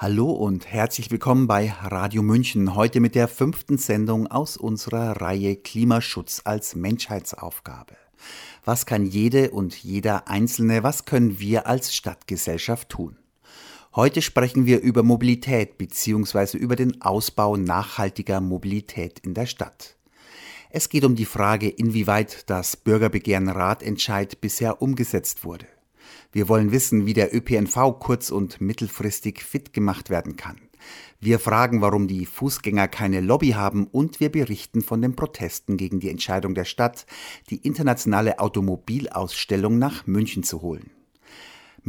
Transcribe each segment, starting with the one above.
Hallo und herzlich willkommen bei Radio München, heute mit der fünften Sendung aus unserer Reihe Klimaschutz als Menschheitsaufgabe. Was kann jede und jeder Einzelne, was können wir als Stadtgesellschaft tun? Heute sprechen wir über Mobilität bzw. über den Ausbau nachhaltiger Mobilität in der Stadt. Es geht um die Frage, inwieweit das Bürgerbegehren Ratentscheid bisher umgesetzt wurde. Wir wollen wissen, wie der ÖPNV kurz- und mittelfristig fit gemacht werden kann. Wir fragen, warum die Fußgänger keine Lobby haben und wir berichten von den Protesten gegen die Entscheidung der Stadt, die internationale Automobilausstellung nach München zu holen.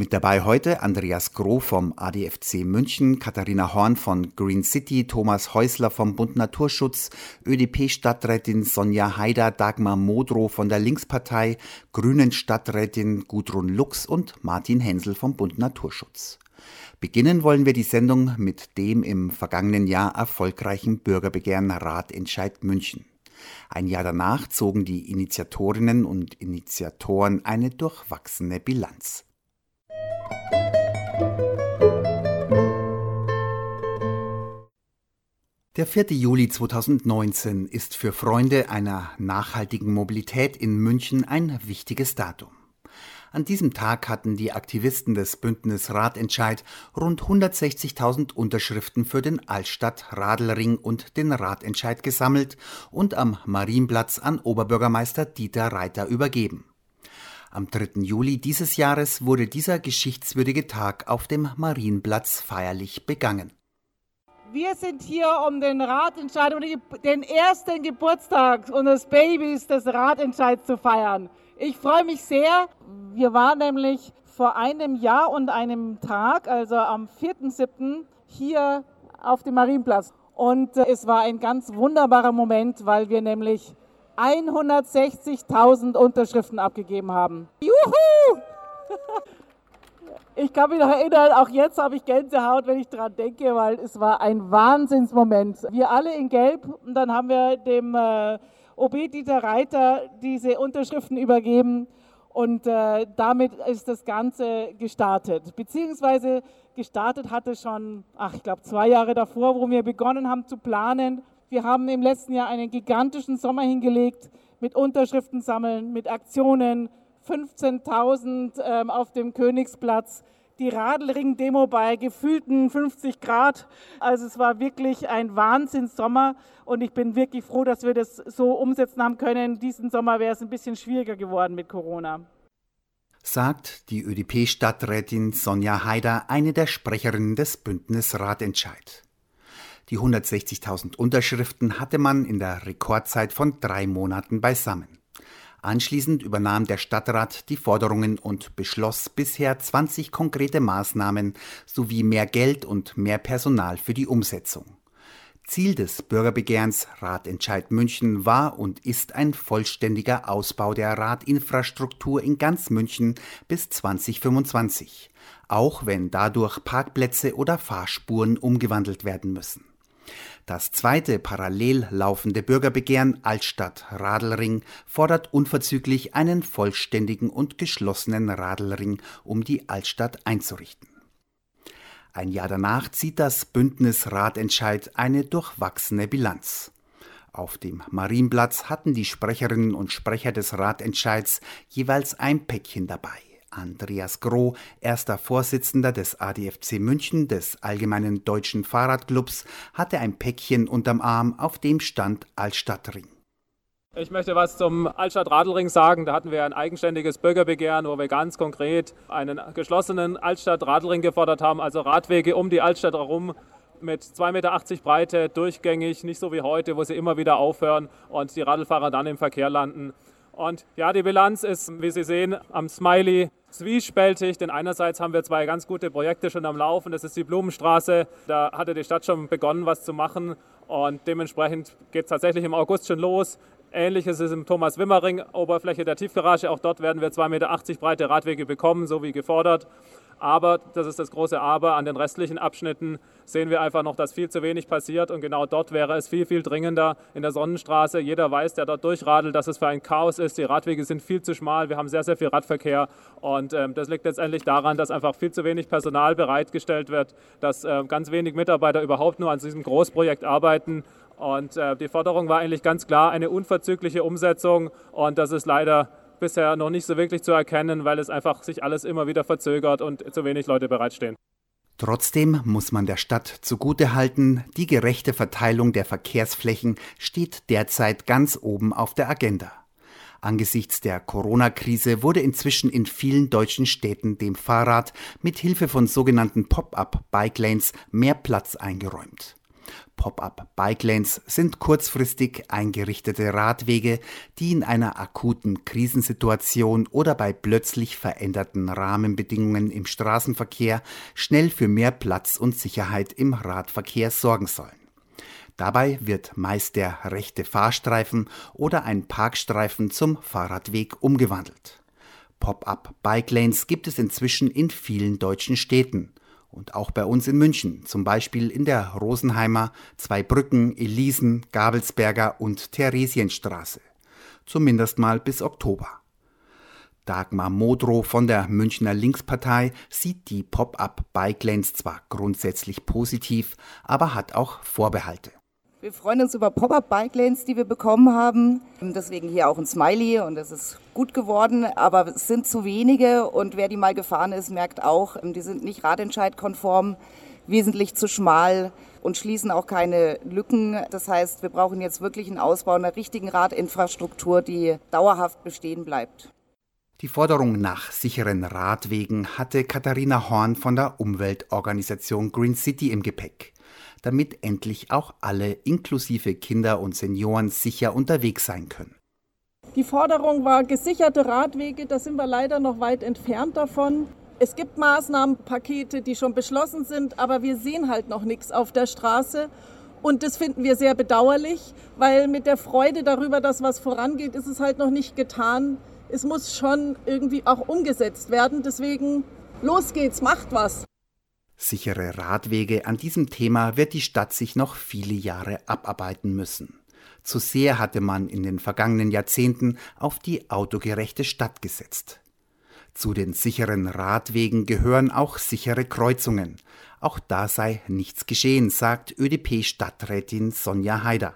Mit dabei heute Andreas Groh vom ADFC München, Katharina Horn von Green City, Thomas Häusler vom Bund Naturschutz, ÖDP-Stadträtin Sonja Haider, Dagmar Modrow von der Linkspartei, Grünen-Stadträtin Gudrun Lux und Martin Hensel vom Bund Naturschutz. Beginnen wollen wir die Sendung mit dem im vergangenen Jahr erfolgreichen Bürgerbegehren Ratentscheid München. Ein Jahr danach zogen die Initiatorinnen und Initiatoren eine durchwachsene Bilanz. Der 4. Juli 2019 ist für Freunde einer nachhaltigen Mobilität in München ein wichtiges Datum. An diesem Tag hatten die Aktivisten des Bündnis Ratentscheid rund 160.000 Unterschriften für den Altstadt-Radelring und den Ratentscheid gesammelt und am Marienplatz an Oberbürgermeister Dieter Reiter übergeben. Am 3. Juli dieses Jahres wurde dieser geschichtswürdige Tag auf dem Marienplatz feierlich begangen. Wir sind hier, um den Ratentscheid, um den ersten Geburtstag unseres Babys des Ratentscheids zu feiern. Ich freue mich sehr. Wir waren nämlich vor einem Jahr und einem Tag, also am 4.7., hier auf dem Marienplatz. Und äh, es war ein ganz wunderbarer Moment, weil wir nämlich 160.000 Unterschriften abgegeben haben. Juhu! Ich kann mich noch erinnern, auch jetzt habe ich Gänsehaut, wenn ich daran denke, weil es war ein Wahnsinnsmoment. Wir alle in Gelb und dann haben wir dem äh, OB Dieter Reiter diese Unterschriften übergeben und äh, damit ist das Ganze gestartet. Beziehungsweise gestartet hatte schon, ach, ich glaube, zwei Jahre davor, wo wir begonnen haben zu planen. Wir haben im letzten Jahr einen gigantischen Sommer hingelegt mit Unterschriften sammeln, mit Aktionen, 15.000 ähm, auf dem Königsplatz, die Radlring-Demo bei gefühlten 50 Grad. Also es war wirklich ein Wahnsinnssommer und ich bin wirklich froh, dass wir das so umsetzen haben können. Diesen Sommer wäre es ein bisschen schwieriger geworden mit Corona. Sagt die ÖDP-Stadträtin Sonja Haider, eine der Sprecherinnen des Bündnis Ratentscheid. Die 160.000 Unterschriften hatte man in der Rekordzeit von drei Monaten beisammen. Anschließend übernahm der Stadtrat die Forderungen und beschloss bisher 20 konkrete Maßnahmen sowie mehr Geld und mehr Personal für die Umsetzung. Ziel des Bürgerbegehrens Ratentscheid München war und ist ein vollständiger Ausbau der Radinfrastruktur in ganz München bis 2025, auch wenn dadurch Parkplätze oder Fahrspuren umgewandelt werden müssen. Das zweite parallel laufende Bürgerbegehren Altstadt Radelring fordert unverzüglich einen vollständigen und geschlossenen Radelring, um die Altstadt einzurichten. Ein Jahr danach zieht das Bündnis Ratentscheid eine durchwachsene Bilanz. Auf dem Marienplatz hatten die Sprecherinnen und Sprecher des Ratentscheids jeweils ein Päckchen dabei. Andreas Groh, erster Vorsitzender des ADFC München des Allgemeinen Deutschen Fahrradclubs, hatte ein Päckchen unterm Arm, auf dem stand Altstadtring. Ich möchte was zum Altstadt-Radelring sagen. Da hatten wir ein eigenständiges Bürgerbegehren, wo wir ganz konkret einen geschlossenen Altstadt-Radelring gefordert haben, also Radwege um die Altstadt herum mit 2,80 Meter Breite, durchgängig, nicht so wie heute, wo sie immer wieder aufhören und die Radlfahrer dann im Verkehr landen. Und ja, die Bilanz ist, wie Sie sehen, am Smiley zwiespältig, denn einerseits haben wir zwei ganz gute Projekte schon am Laufen. Das ist die Blumenstraße. Da hatte die Stadt schon begonnen, was zu machen. Und dementsprechend geht es tatsächlich im August schon los. Ähnliches ist im Thomas Wimmering, Oberfläche der Tiefgarage. Auch dort werden wir 2,80 Meter breite Radwege bekommen, so wie gefordert. Aber, das ist das große Aber, an den restlichen Abschnitten sehen wir einfach noch, dass viel zu wenig passiert. Und genau dort wäre es viel, viel dringender in der Sonnenstraße. Jeder weiß, der dort durchradelt, dass es für ein Chaos ist. Die Radwege sind viel zu schmal. Wir haben sehr, sehr viel Radverkehr. Und ähm, das liegt letztendlich daran, dass einfach viel zu wenig Personal bereitgestellt wird, dass äh, ganz wenig Mitarbeiter überhaupt nur an diesem Großprojekt arbeiten. Und äh, die Forderung war eigentlich ganz klar eine unverzügliche Umsetzung. Und das ist leider bisher noch nicht so wirklich zu erkennen, weil es einfach sich alles immer wieder verzögert und zu wenig Leute bereitstehen. Trotzdem muss man der Stadt zugutehalten, die gerechte Verteilung der Verkehrsflächen steht derzeit ganz oben auf der Agenda. Angesichts der Corona-Krise wurde inzwischen in vielen deutschen Städten dem Fahrrad mit Hilfe von sogenannten Pop-up-Bike Lanes mehr Platz eingeräumt. Pop-up-Bike-Lanes sind kurzfristig eingerichtete Radwege, die in einer akuten Krisensituation oder bei plötzlich veränderten Rahmenbedingungen im Straßenverkehr schnell für mehr Platz und Sicherheit im Radverkehr sorgen sollen. Dabei wird meist der rechte Fahrstreifen oder ein Parkstreifen zum Fahrradweg umgewandelt. Pop-up-Bike-Lanes gibt es inzwischen in vielen deutschen Städten und auch bei uns in München, zum Beispiel in der Rosenheimer, Zweibrücken, Elisen, Gabelsberger und Theresienstraße. Zumindest mal bis Oktober. Dagmar Modrow von der Münchner Linkspartei sieht die Pop-up-Bike-Lanes zwar grundsätzlich positiv, aber hat auch Vorbehalte. Wir freuen uns über Pop-up-Bike-Lanes, die wir bekommen haben. Deswegen hier auch ein Smiley und das ist gut geworden, aber es sind zu wenige und wer die mal gefahren ist, merkt auch, die sind nicht radentscheidkonform, wesentlich zu schmal und schließen auch keine Lücken. Das heißt, wir brauchen jetzt wirklich einen Ausbau einer richtigen Radinfrastruktur, die dauerhaft bestehen bleibt. Die Forderung nach sicheren Radwegen hatte Katharina Horn von der Umweltorganisation Green City im Gepäck damit endlich auch alle inklusive Kinder und Senioren sicher unterwegs sein können. Die Forderung war gesicherte Radwege, da sind wir leider noch weit entfernt davon. Es gibt Maßnahmenpakete, die schon beschlossen sind, aber wir sehen halt noch nichts auf der Straße. Und das finden wir sehr bedauerlich, weil mit der Freude darüber, dass was vorangeht, ist es halt noch nicht getan. Es muss schon irgendwie auch umgesetzt werden. Deswegen, los geht's, macht was. Sichere Radwege an diesem Thema wird die Stadt sich noch viele Jahre abarbeiten müssen. Zu sehr hatte man in den vergangenen Jahrzehnten auf die autogerechte Stadt gesetzt. Zu den sicheren Radwegen gehören auch sichere Kreuzungen. Auch da sei nichts geschehen, sagt ÖDP-Stadträtin Sonja Haider.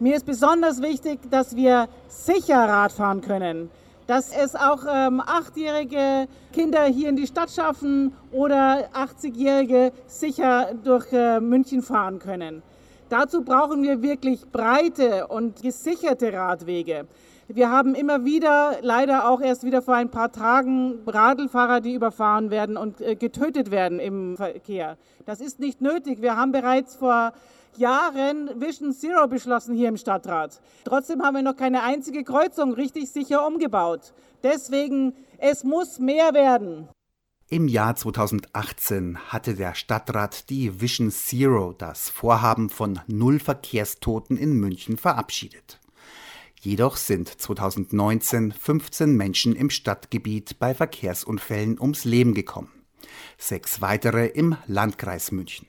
Mir ist besonders wichtig, dass wir sicher Rad fahren können dass es auch ähm, achtjährige Kinder hier in die Stadt schaffen oder 80-Jährige sicher durch äh, München fahren können. Dazu brauchen wir wirklich breite und gesicherte Radwege. Wir haben immer wieder, leider auch erst wieder vor ein paar Tagen, Radlfahrer, die überfahren werden und äh, getötet werden im Verkehr. Das ist nicht nötig. Wir haben bereits vor Jahren Vision Zero beschlossen hier im Stadtrat. Trotzdem haben wir noch keine einzige Kreuzung richtig sicher umgebaut. Deswegen, es muss mehr werden. Im Jahr 2018 hatte der Stadtrat die Vision Zero, das Vorhaben von Null Verkehrstoten in München, verabschiedet. Jedoch sind 2019 15 Menschen im Stadtgebiet bei Verkehrsunfällen ums Leben gekommen. Sechs weitere im Landkreis München.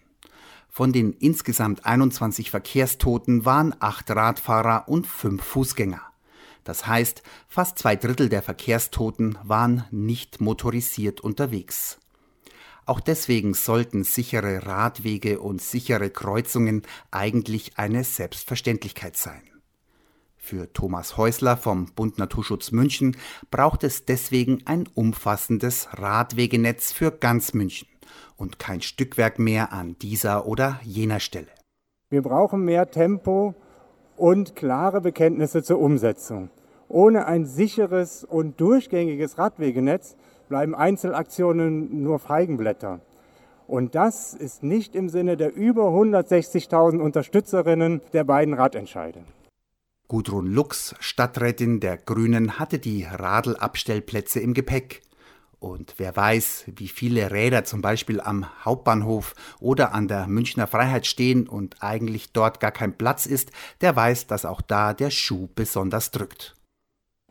Von den insgesamt 21 Verkehrstoten waren acht Radfahrer und fünf Fußgänger. Das heißt, fast zwei Drittel der Verkehrstoten waren nicht motorisiert unterwegs. Auch deswegen sollten sichere Radwege und sichere Kreuzungen eigentlich eine Selbstverständlichkeit sein. Für Thomas Häusler vom Bund Naturschutz München braucht es deswegen ein umfassendes Radwegenetz für ganz München und kein Stückwerk mehr an dieser oder jener Stelle. Wir brauchen mehr Tempo und klare Bekenntnisse zur Umsetzung. Ohne ein sicheres und durchgängiges Radwegenetz bleiben Einzelaktionen nur Feigenblätter. Und das ist nicht im Sinne der über 160.000 Unterstützerinnen der beiden Radentscheide. Gudrun Lux, Stadträtin der Grünen, hatte die Radlabstellplätze im Gepäck. Und wer weiß, wie viele Räder zum Beispiel am Hauptbahnhof oder an der Münchner Freiheit stehen und eigentlich dort gar kein Platz ist, der weiß, dass auch da der Schuh besonders drückt.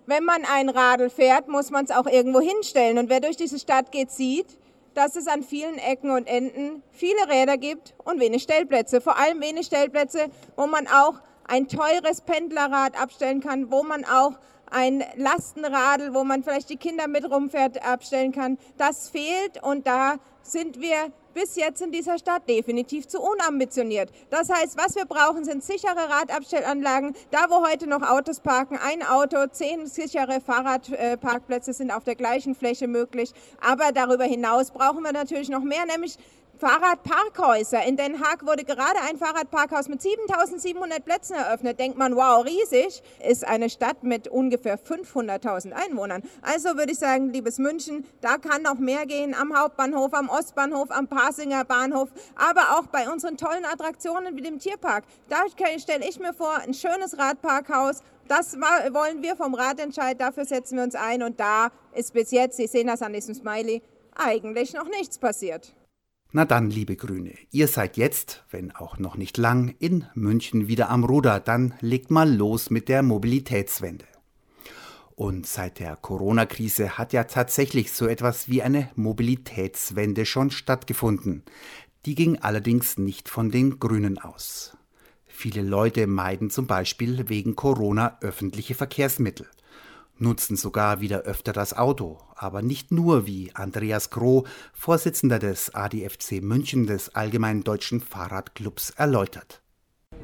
Wenn man ein Radl fährt, muss man es auch irgendwo hinstellen. Und wer durch diese Stadt geht, sieht, dass es an vielen Ecken und Enden viele Räder gibt und wenig Stellplätze. Vor allem wenig Stellplätze, wo man auch ein teures Pendlerrad abstellen kann, wo man auch ein Lastenradl, wo man vielleicht die Kinder mit rumfährt, abstellen kann. Das fehlt und da sind wir bis jetzt in dieser Stadt definitiv zu unambitioniert. Das heißt, was wir brauchen, sind sichere Radabstellanlagen. Da, wo heute noch Autos parken, ein Auto, zehn sichere Fahrradparkplätze sind auf der gleichen Fläche möglich. Aber darüber hinaus brauchen wir natürlich noch mehr, nämlich Fahrradparkhäuser. In Den Haag wurde gerade ein Fahrradparkhaus mit 7700 Plätzen eröffnet. Denkt man, wow, riesig. Ist eine Stadt mit ungefähr 500.000 Einwohnern. Also würde ich sagen, liebes München, da kann noch mehr gehen am Hauptbahnhof, am Ostbahnhof, am Pasinger Bahnhof, aber auch bei unseren tollen Attraktionen wie dem Tierpark. Da stelle ich mir vor, ein schönes Radparkhaus. Das wollen wir vom Ratentscheid, dafür setzen wir uns ein und da ist bis jetzt, Sie sehen das an diesem Smiley, eigentlich noch nichts passiert. Na dann, liebe Grüne, ihr seid jetzt, wenn auch noch nicht lang, in München wieder am Ruder, dann legt mal los mit der Mobilitätswende. Und seit der Corona-Krise hat ja tatsächlich so etwas wie eine Mobilitätswende schon stattgefunden. Die ging allerdings nicht von den Grünen aus. Viele Leute meiden zum Beispiel wegen Corona öffentliche Verkehrsmittel nutzen sogar wieder öfter das Auto, aber nicht nur wie Andreas Groh, Vorsitzender des ADFC München des Allgemeinen Deutschen Fahrradclubs, erläutert.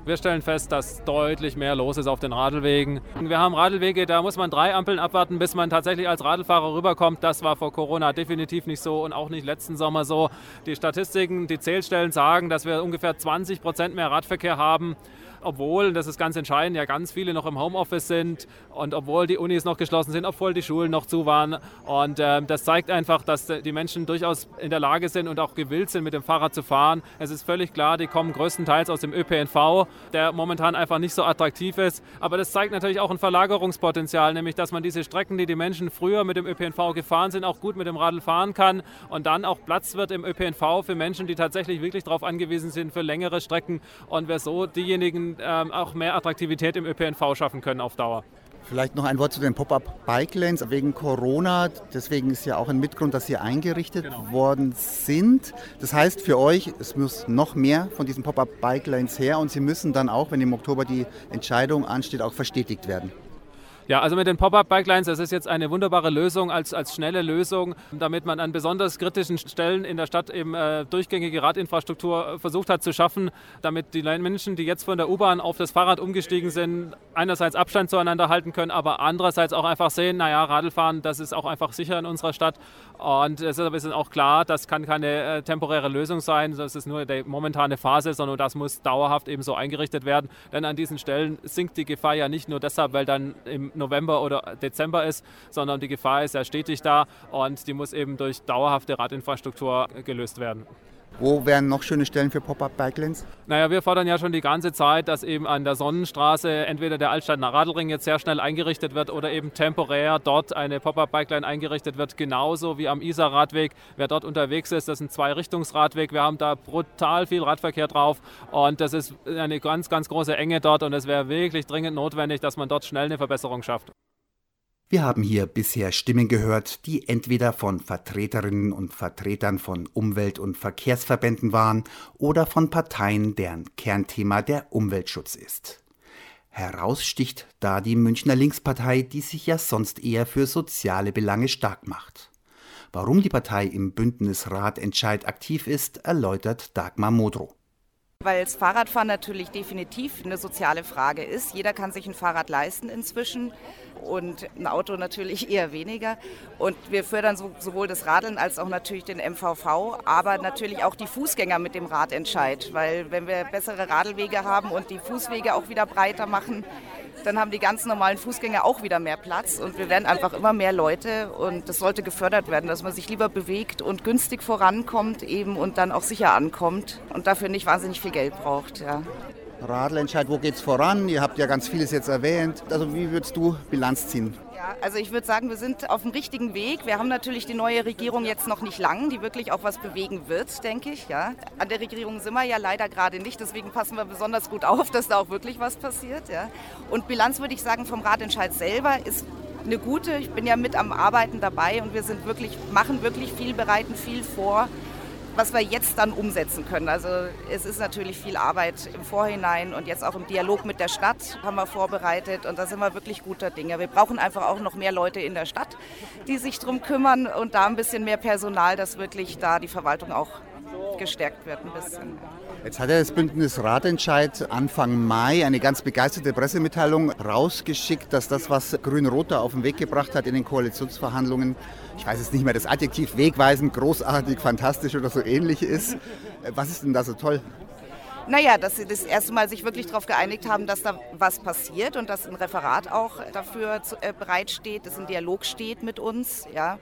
Wir stellen fest, dass deutlich mehr los ist auf den Radlwegen. Wir haben Radlwege, da muss man drei Ampeln abwarten, bis man tatsächlich als Radlfahrer rüberkommt. Das war vor Corona definitiv nicht so und auch nicht letzten Sommer so. Die Statistiken, die Zählstellen sagen, dass wir ungefähr 20 Prozent mehr Radverkehr haben obwohl, das ist ganz entscheidend, ja ganz viele noch im Homeoffice sind und obwohl die Unis noch geschlossen sind, obwohl die Schulen noch zu waren. Und äh, das zeigt einfach, dass die Menschen durchaus in der Lage sind und auch gewillt sind, mit dem Fahrrad zu fahren. Es ist völlig klar, die kommen größtenteils aus dem ÖPNV, der momentan einfach nicht so attraktiv ist. Aber das zeigt natürlich auch ein Verlagerungspotenzial, nämlich dass man diese Strecken, die die Menschen früher mit dem ÖPNV gefahren sind, auch gut mit dem Radl fahren kann und dann auch Platz wird im ÖPNV für Menschen, die tatsächlich wirklich darauf angewiesen sind für längere Strecken und wir so diejenigen ähm, auch mehr Attraktivität im ÖPNV schaffen können auf Dauer. Vielleicht noch ein Wort zu den Pop-up Bike Lanes wegen Corona. Deswegen ist ja auch ein Mitgrund, dass sie eingerichtet genau. worden sind. Das heißt für euch, es muss noch mehr von diesen Pop-up Bike Lanes her und sie müssen dann auch, wenn im Oktober die Entscheidung ansteht, auch verstetigt werden. Ja, also mit den Pop-Up-Bike-Lines, das ist jetzt eine wunderbare Lösung als, als schnelle Lösung, damit man an besonders kritischen Stellen in der Stadt eben äh, durchgängige Radinfrastruktur äh, versucht hat zu schaffen, damit die Menschen, die jetzt von der U-Bahn auf das Fahrrad umgestiegen sind, einerseits Abstand zueinander halten können, aber andererseits auch einfach sehen, naja, Radlfahren, das ist auch einfach sicher in unserer Stadt. Und deshalb ist auch klar, das kann keine äh, temporäre Lösung sein, das ist nur die momentane Phase, sondern das muss dauerhaft eben so eingerichtet werden. Denn an diesen Stellen sinkt die Gefahr ja nicht nur deshalb, weil dann im November oder Dezember ist, sondern die Gefahr ist ja stetig da und die muss eben durch dauerhafte Radinfrastruktur gelöst werden. Wo wären noch schöne Stellen für Pop-Up-Bike-Lanes? Naja, wir fordern ja schon die ganze Zeit, dass eben an der Sonnenstraße entweder der Altstadtner Radlring jetzt sehr schnell eingerichtet wird oder eben temporär dort eine Pop-Up-Bike-Line eingerichtet wird, genauso wie am Isar-Radweg. Wer dort unterwegs ist, das ist ein Zwei-Richtungsradweg. Wir haben da brutal viel Radverkehr drauf und das ist eine ganz, ganz große Enge dort und es wäre wirklich dringend notwendig, dass man dort schnell eine Verbesserung schafft. Wir haben hier bisher Stimmen gehört, die entweder von Vertreterinnen und Vertretern von Umwelt- und Verkehrsverbänden waren oder von Parteien, deren Kernthema der Umweltschutz ist. Heraussticht da die Münchner Linkspartei, die sich ja sonst eher für soziale Belange stark macht. Warum die Partei im Bündnis Ratentscheid aktiv ist, erläutert Dagmar Modrow. Weil das Fahrradfahren natürlich definitiv eine soziale Frage ist. Jeder kann sich ein Fahrrad leisten inzwischen und ein Auto natürlich eher weniger. Und wir fördern so, sowohl das Radeln als auch natürlich den MVV, aber natürlich auch die Fußgänger mit dem Radentscheid. Weil wenn wir bessere Radlwege haben und die Fußwege auch wieder breiter machen, dann haben die ganz normalen Fußgänger auch wieder mehr Platz und wir werden einfach immer mehr Leute und das sollte gefördert werden, dass man sich lieber bewegt und günstig vorankommt eben und dann auch sicher ankommt und dafür nicht wahnsinnig viel Geld braucht. Ja. Radlentscheid, wo geht's voran? Ihr habt ja ganz vieles jetzt erwähnt. Also wie würdest du Bilanz ziehen? Ja, also ich würde sagen, wir sind auf dem richtigen Weg. Wir haben natürlich die neue Regierung jetzt noch nicht lang, die wirklich auch was bewegen wird, denke ich. Ja. An der Regierung sind wir ja leider gerade nicht, deswegen passen wir besonders gut auf, dass da auch wirklich was passiert. Ja. Und Bilanz würde ich sagen vom Ratentscheid selber ist eine gute. Ich bin ja mit am Arbeiten dabei und wir sind wirklich, machen wirklich viel, bereiten viel vor was wir jetzt dann umsetzen können. Also es ist natürlich viel Arbeit im Vorhinein und jetzt auch im Dialog mit der Stadt haben wir vorbereitet und da sind wir wirklich guter Dinge. Wir brauchen einfach auch noch mehr Leute in der Stadt, die sich darum kümmern und da ein bisschen mehr Personal, dass wirklich da die Verwaltung auch gestärkt wird ein bisschen. Jetzt hat ja das Bündnis Ratentscheid Anfang Mai eine ganz begeisterte Pressemitteilung rausgeschickt, dass das, was Grün-Rot da auf den Weg gebracht hat in den Koalitionsverhandlungen, ich weiß jetzt nicht mehr das Adjektiv, wegweisend, großartig, fantastisch oder so ähnlich ist. Was ist denn da so toll? Naja, dass sie das erste Mal sich wirklich darauf geeinigt haben, dass da was passiert und dass ein Referat auch dafür äh, bereitsteht, dass ein Dialog steht mit uns. Ja.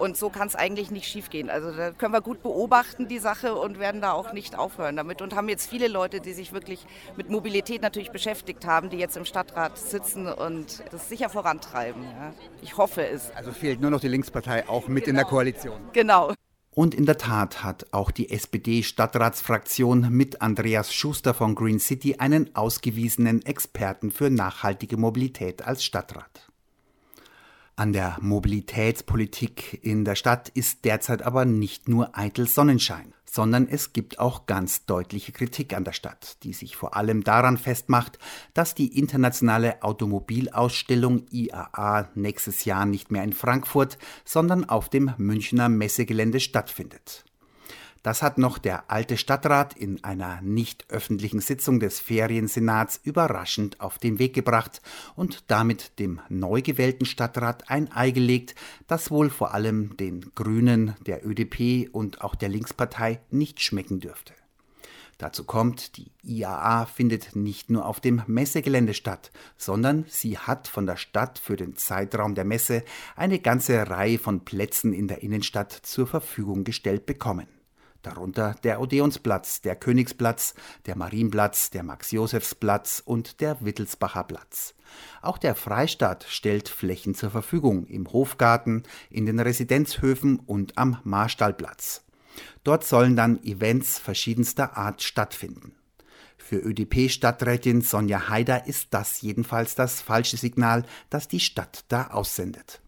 Und so kann es eigentlich nicht schiefgehen. Also da können wir gut beobachten, die Sache, und werden da auch nicht aufhören damit. Und haben jetzt viele Leute, die sich wirklich mit Mobilität natürlich beschäftigt haben, die jetzt im Stadtrat sitzen und das sicher vorantreiben. Ja. Ich hoffe es. Also fehlt nur noch die Linkspartei auch mit genau. in der genau. Koalition. Genau. Und in der Tat hat auch die SPD-Stadtratsfraktion mit Andreas Schuster von Green City einen ausgewiesenen Experten für nachhaltige Mobilität als Stadtrat. An der Mobilitätspolitik in der Stadt ist derzeit aber nicht nur eitel Sonnenschein, sondern es gibt auch ganz deutliche Kritik an der Stadt, die sich vor allem daran festmacht, dass die internationale Automobilausstellung IAA nächstes Jahr nicht mehr in Frankfurt, sondern auf dem Münchner Messegelände stattfindet. Das hat noch der alte Stadtrat in einer nicht öffentlichen Sitzung des Feriensenats überraschend auf den Weg gebracht und damit dem neu gewählten Stadtrat ein Ei gelegt, das wohl vor allem den Grünen, der ÖDP und auch der Linkspartei nicht schmecken dürfte. Dazu kommt, die IAA findet nicht nur auf dem Messegelände statt, sondern sie hat von der Stadt für den Zeitraum der Messe eine ganze Reihe von Plätzen in der Innenstadt zur Verfügung gestellt bekommen darunter der Odeonsplatz, der Königsplatz, der Marienplatz, der Max-Josefs-Platz und der Wittelsbacher Platz. Auch der Freistaat stellt Flächen zur Verfügung im Hofgarten, in den Residenzhöfen und am Marstallplatz. Dort sollen dann Events verschiedenster Art stattfinden. Für ÖDP-Stadträtin Sonja Haider ist das jedenfalls das falsche Signal, das die Stadt da aussendet.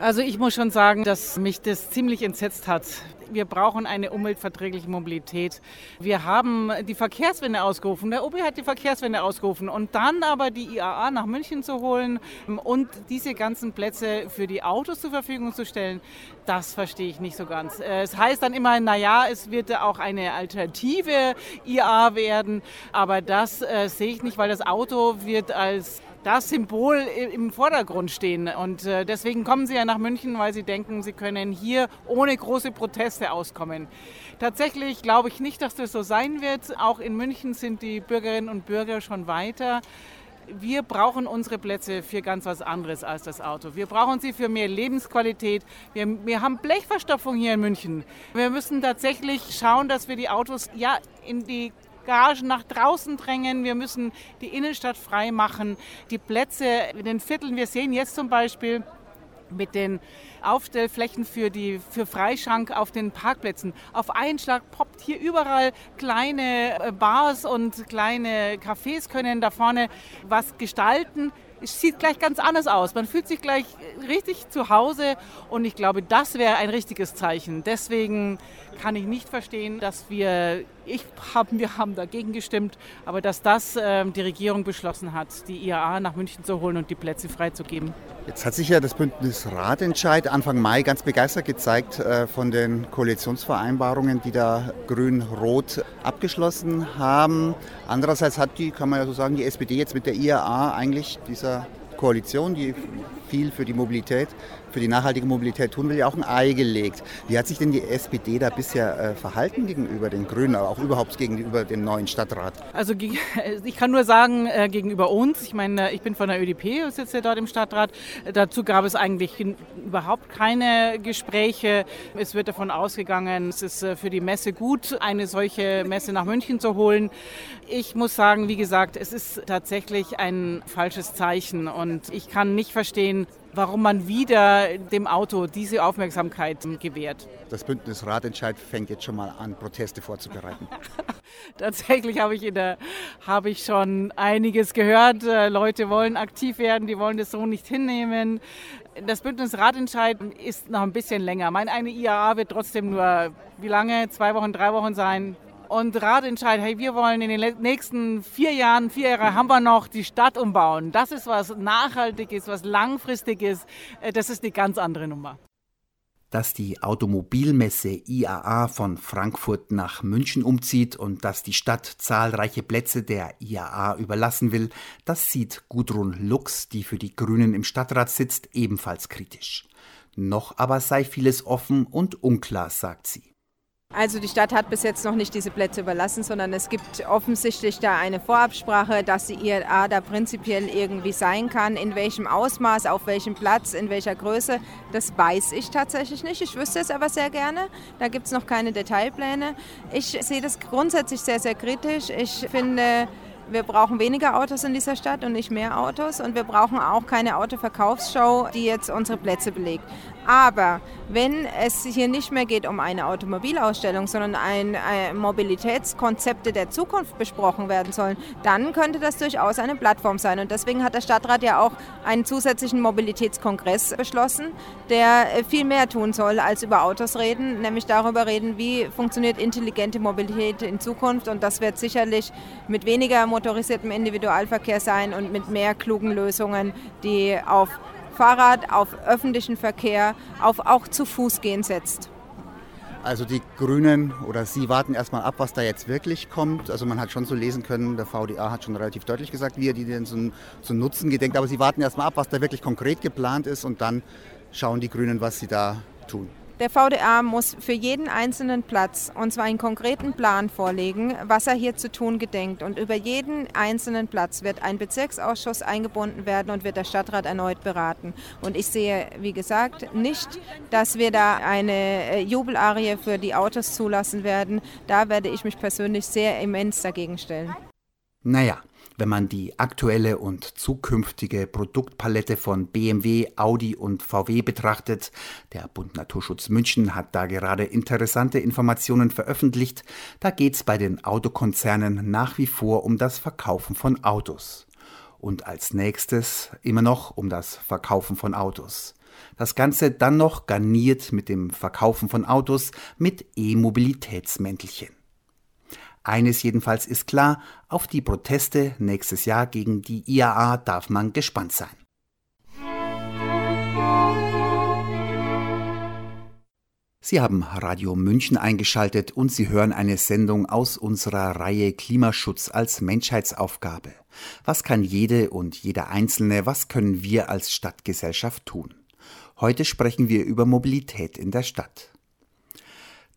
Also ich muss schon sagen, dass mich das ziemlich entsetzt hat. Wir brauchen eine umweltverträgliche Mobilität. Wir haben die Verkehrswende ausgerufen. Der OB hat die Verkehrswende ausgerufen. Und dann aber die IAA nach München zu holen und diese ganzen Plätze für die Autos zur Verfügung zu stellen, das verstehe ich nicht so ganz. Es heißt dann immer, naja, es wird auch eine alternative IAA werden. Aber das äh, sehe ich nicht, weil das Auto wird als das Symbol im Vordergrund stehen. Und äh, deswegen kommen sie ja nach München, weil sie denken, sie können hier ohne große Proteste auskommen. Tatsächlich glaube ich nicht, dass das so sein wird. Auch in München sind die Bürgerinnen und Bürger schon weiter. Wir brauchen unsere Plätze für ganz was anderes als das Auto. Wir brauchen sie für mehr Lebensqualität. Wir, wir haben Blechverstopfung hier in München. Wir müssen tatsächlich schauen, dass wir die Autos ja in die Garagen nach draußen drängen. Wir müssen die Innenstadt frei machen. Die Plätze in den Vierteln, wir sehen jetzt zum Beispiel mit den Aufstellflächen für, die, für Freischank auf den Parkplätzen. Auf einen Schlag poppt hier überall kleine äh, Bars und kleine Cafés können da vorne was gestalten es sieht gleich ganz anders aus. Man fühlt sich gleich richtig zu Hause und ich glaube, das wäre ein richtiges Zeichen. Deswegen kann ich nicht verstehen, dass wir, ich hab, wir haben dagegen gestimmt, aber dass das äh, die Regierung beschlossen hat, die IAA nach München zu holen und die Plätze freizugeben. Jetzt hat sich ja das Bündnis Ratentscheid Anfang Mai ganz begeistert gezeigt äh, von den Koalitionsvereinbarungen, die da Grün-Rot abgeschlossen haben. Andererseits hat die, kann man ja so sagen, die SPD jetzt mit der IAA eigentlich dieser Koalition, die viel für die Mobilität für die nachhaltige Mobilität tun will, ja auch ein Ei gelegt. Wie hat sich denn die SPD da bisher äh, verhalten gegenüber den Grünen, aber auch überhaupt gegenüber dem neuen Stadtrat? Also ich kann nur sagen, äh, gegenüber uns, ich meine, ich bin von der ÖDP, sitze dort im Stadtrat, dazu gab es eigentlich überhaupt keine Gespräche. Es wird davon ausgegangen, es ist äh, für die Messe gut, eine solche Messe nach München zu holen. Ich muss sagen, wie gesagt, es ist tatsächlich ein falsches Zeichen und ich kann nicht verstehen, warum man wieder dem Auto diese Aufmerksamkeit gewährt. Das Bündnis Ratentscheid fängt jetzt schon mal an, Proteste vorzubereiten. Tatsächlich habe ich, in der, habe ich schon einiges gehört. Äh, Leute wollen aktiv werden, die wollen das so nicht hinnehmen. Das Bündnis Ratentscheid ist noch ein bisschen länger. Mein eine IAA wird trotzdem nur, wie lange? Zwei Wochen, drei Wochen sein. Und Ratentscheid, hey, wir wollen in den nächsten vier Jahren, vier Jahre haben wir noch die Stadt umbauen. Das ist was Nachhaltiges, was Langfristiges. Äh, das ist eine ganz andere Nummer. Dass die Automobilmesse IAA von Frankfurt nach München umzieht und dass die Stadt zahlreiche Plätze der IAA überlassen will, das sieht Gudrun Lux, die für die Grünen im Stadtrat sitzt, ebenfalls kritisch. Noch aber sei vieles offen und unklar, sagt sie. Also die Stadt hat bis jetzt noch nicht diese Plätze überlassen, sondern es gibt offensichtlich da eine Vorabsprache, dass die IRA da prinzipiell irgendwie sein kann. In welchem Ausmaß, auf welchem Platz, in welcher Größe, das weiß ich tatsächlich nicht. Ich wüsste es aber sehr gerne. Da gibt es noch keine Detailpläne. Ich sehe das grundsätzlich sehr, sehr kritisch. Ich finde, wir brauchen weniger Autos in dieser Stadt und nicht mehr Autos. Und wir brauchen auch keine Autoverkaufsshow, die jetzt unsere Plätze belegt. Aber wenn es hier nicht mehr geht um eine Automobilausstellung, sondern ein, ein Mobilitätskonzepte der Zukunft besprochen werden sollen, dann könnte das durchaus eine Plattform sein. Und deswegen hat der Stadtrat ja auch einen zusätzlichen Mobilitätskongress beschlossen, der viel mehr tun soll als über Autos reden, nämlich darüber reden, wie funktioniert intelligente Mobilität in Zukunft. Und das wird sicherlich mit weniger motorisiertem Individualverkehr sein und mit mehr klugen Lösungen, die auf Fahrrad, auf öffentlichen Verkehr, auf auch zu Fuß gehen setzt. Also die Grünen oder Sie warten erstmal ab, was da jetzt wirklich kommt. Also man hat schon so lesen können, der VDA hat schon relativ deutlich gesagt, wie er die denn zu, zu nutzen gedenkt. Aber Sie warten erstmal ab, was da wirklich konkret geplant ist und dann schauen die Grünen, was sie da tun. Der VDA muss für jeden einzelnen Platz, und zwar einen konkreten Plan vorlegen, was er hier zu tun gedenkt. Und über jeden einzelnen Platz wird ein Bezirksausschuss eingebunden werden und wird der Stadtrat erneut beraten. Und ich sehe, wie gesagt, nicht, dass wir da eine äh, Jubelarie für die Autos zulassen werden. Da werde ich mich persönlich sehr immens dagegen stellen. Naja, wenn man die aktuelle und zukünftige Produktpalette von BMW, Audi und VW betrachtet, der Bund Naturschutz München hat da gerade interessante Informationen veröffentlicht, da geht es bei den Autokonzernen nach wie vor um das Verkaufen von Autos. Und als nächstes immer noch um das Verkaufen von Autos. Das Ganze dann noch garniert mit dem Verkaufen von Autos mit E-Mobilitätsmäntelchen. Eines jedenfalls ist klar, auf die Proteste nächstes Jahr gegen die IAA darf man gespannt sein. Sie haben Radio München eingeschaltet und Sie hören eine Sendung aus unserer Reihe Klimaschutz als Menschheitsaufgabe. Was kann jede und jeder Einzelne, was können wir als Stadtgesellschaft tun? Heute sprechen wir über Mobilität in der Stadt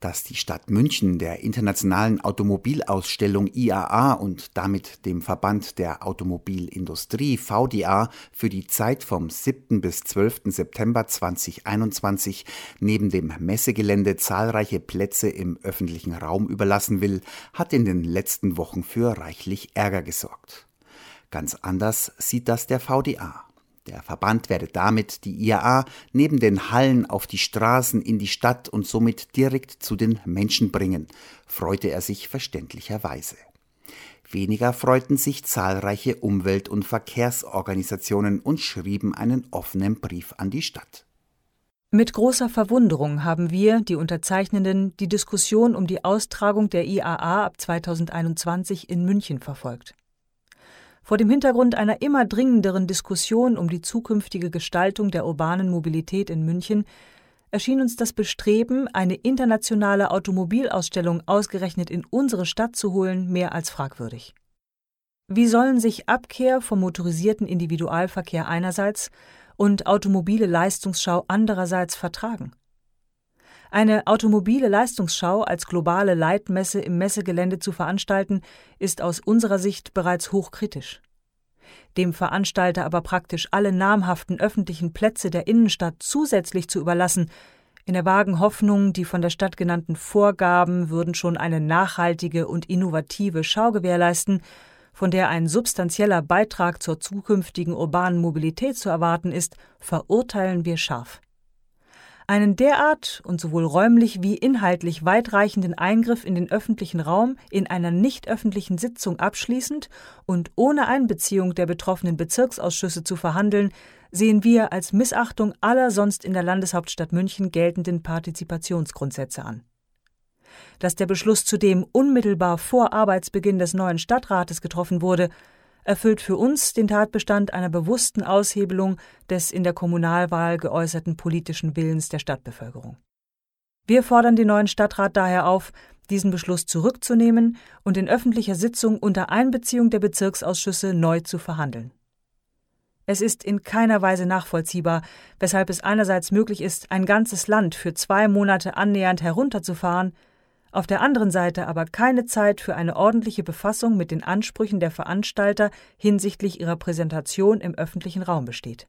dass die Stadt München der internationalen Automobilausstellung IAA und damit dem Verband der Automobilindustrie VDA für die Zeit vom 7. bis 12. September 2021 neben dem Messegelände zahlreiche Plätze im öffentlichen Raum überlassen will, hat in den letzten Wochen für reichlich Ärger gesorgt. Ganz anders sieht das der VDA. Der Verband werde damit die IAA neben den Hallen auf die Straßen in die Stadt und somit direkt zu den Menschen bringen, freute er sich verständlicherweise. Weniger freuten sich zahlreiche Umwelt- und Verkehrsorganisationen und schrieben einen offenen Brief an die Stadt. Mit großer Verwunderung haben wir, die Unterzeichnenden, die Diskussion um die Austragung der IAA ab 2021 in München verfolgt. Vor dem Hintergrund einer immer dringenderen Diskussion um die zukünftige Gestaltung der urbanen Mobilität in München erschien uns das Bestreben, eine internationale Automobilausstellung ausgerechnet in unsere Stadt zu holen, mehr als fragwürdig. Wie sollen sich Abkehr vom motorisierten Individualverkehr einerseits und automobile Leistungsschau andererseits vertragen? Eine automobile Leistungsschau als globale Leitmesse im Messegelände zu veranstalten, ist aus unserer Sicht bereits hochkritisch. Dem Veranstalter aber praktisch alle namhaften öffentlichen Plätze der Innenstadt zusätzlich zu überlassen, in der vagen Hoffnung, die von der Stadt genannten Vorgaben würden schon eine nachhaltige und innovative Schau gewährleisten, von der ein substanzieller Beitrag zur zukünftigen urbanen Mobilität zu erwarten ist, verurteilen wir scharf. Einen derart und sowohl räumlich wie inhaltlich weitreichenden Eingriff in den öffentlichen Raum in einer nicht öffentlichen Sitzung abschließend und ohne Einbeziehung der betroffenen Bezirksausschüsse zu verhandeln, sehen wir als Missachtung aller sonst in der Landeshauptstadt München geltenden Partizipationsgrundsätze an. Dass der Beschluss zudem unmittelbar vor Arbeitsbeginn des neuen Stadtrates getroffen wurde, erfüllt für uns den Tatbestand einer bewussten Aushebelung des in der Kommunalwahl geäußerten politischen Willens der Stadtbevölkerung. Wir fordern den neuen Stadtrat daher auf, diesen Beschluss zurückzunehmen und in öffentlicher Sitzung unter Einbeziehung der Bezirksausschüsse neu zu verhandeln. Es ist in keiner Weise nachvollziehbar, weshalb es einerseits möglich ist, ein ganzes Land für zwei Monate annähernd herunterzufahren, auf der anderen Seite aber keine Zeit für eine ordentliche Befassung mit den Ansprüchen der Veranstalter hinsichtlich ihrer Präsentation im öffentlichen Raum besteht.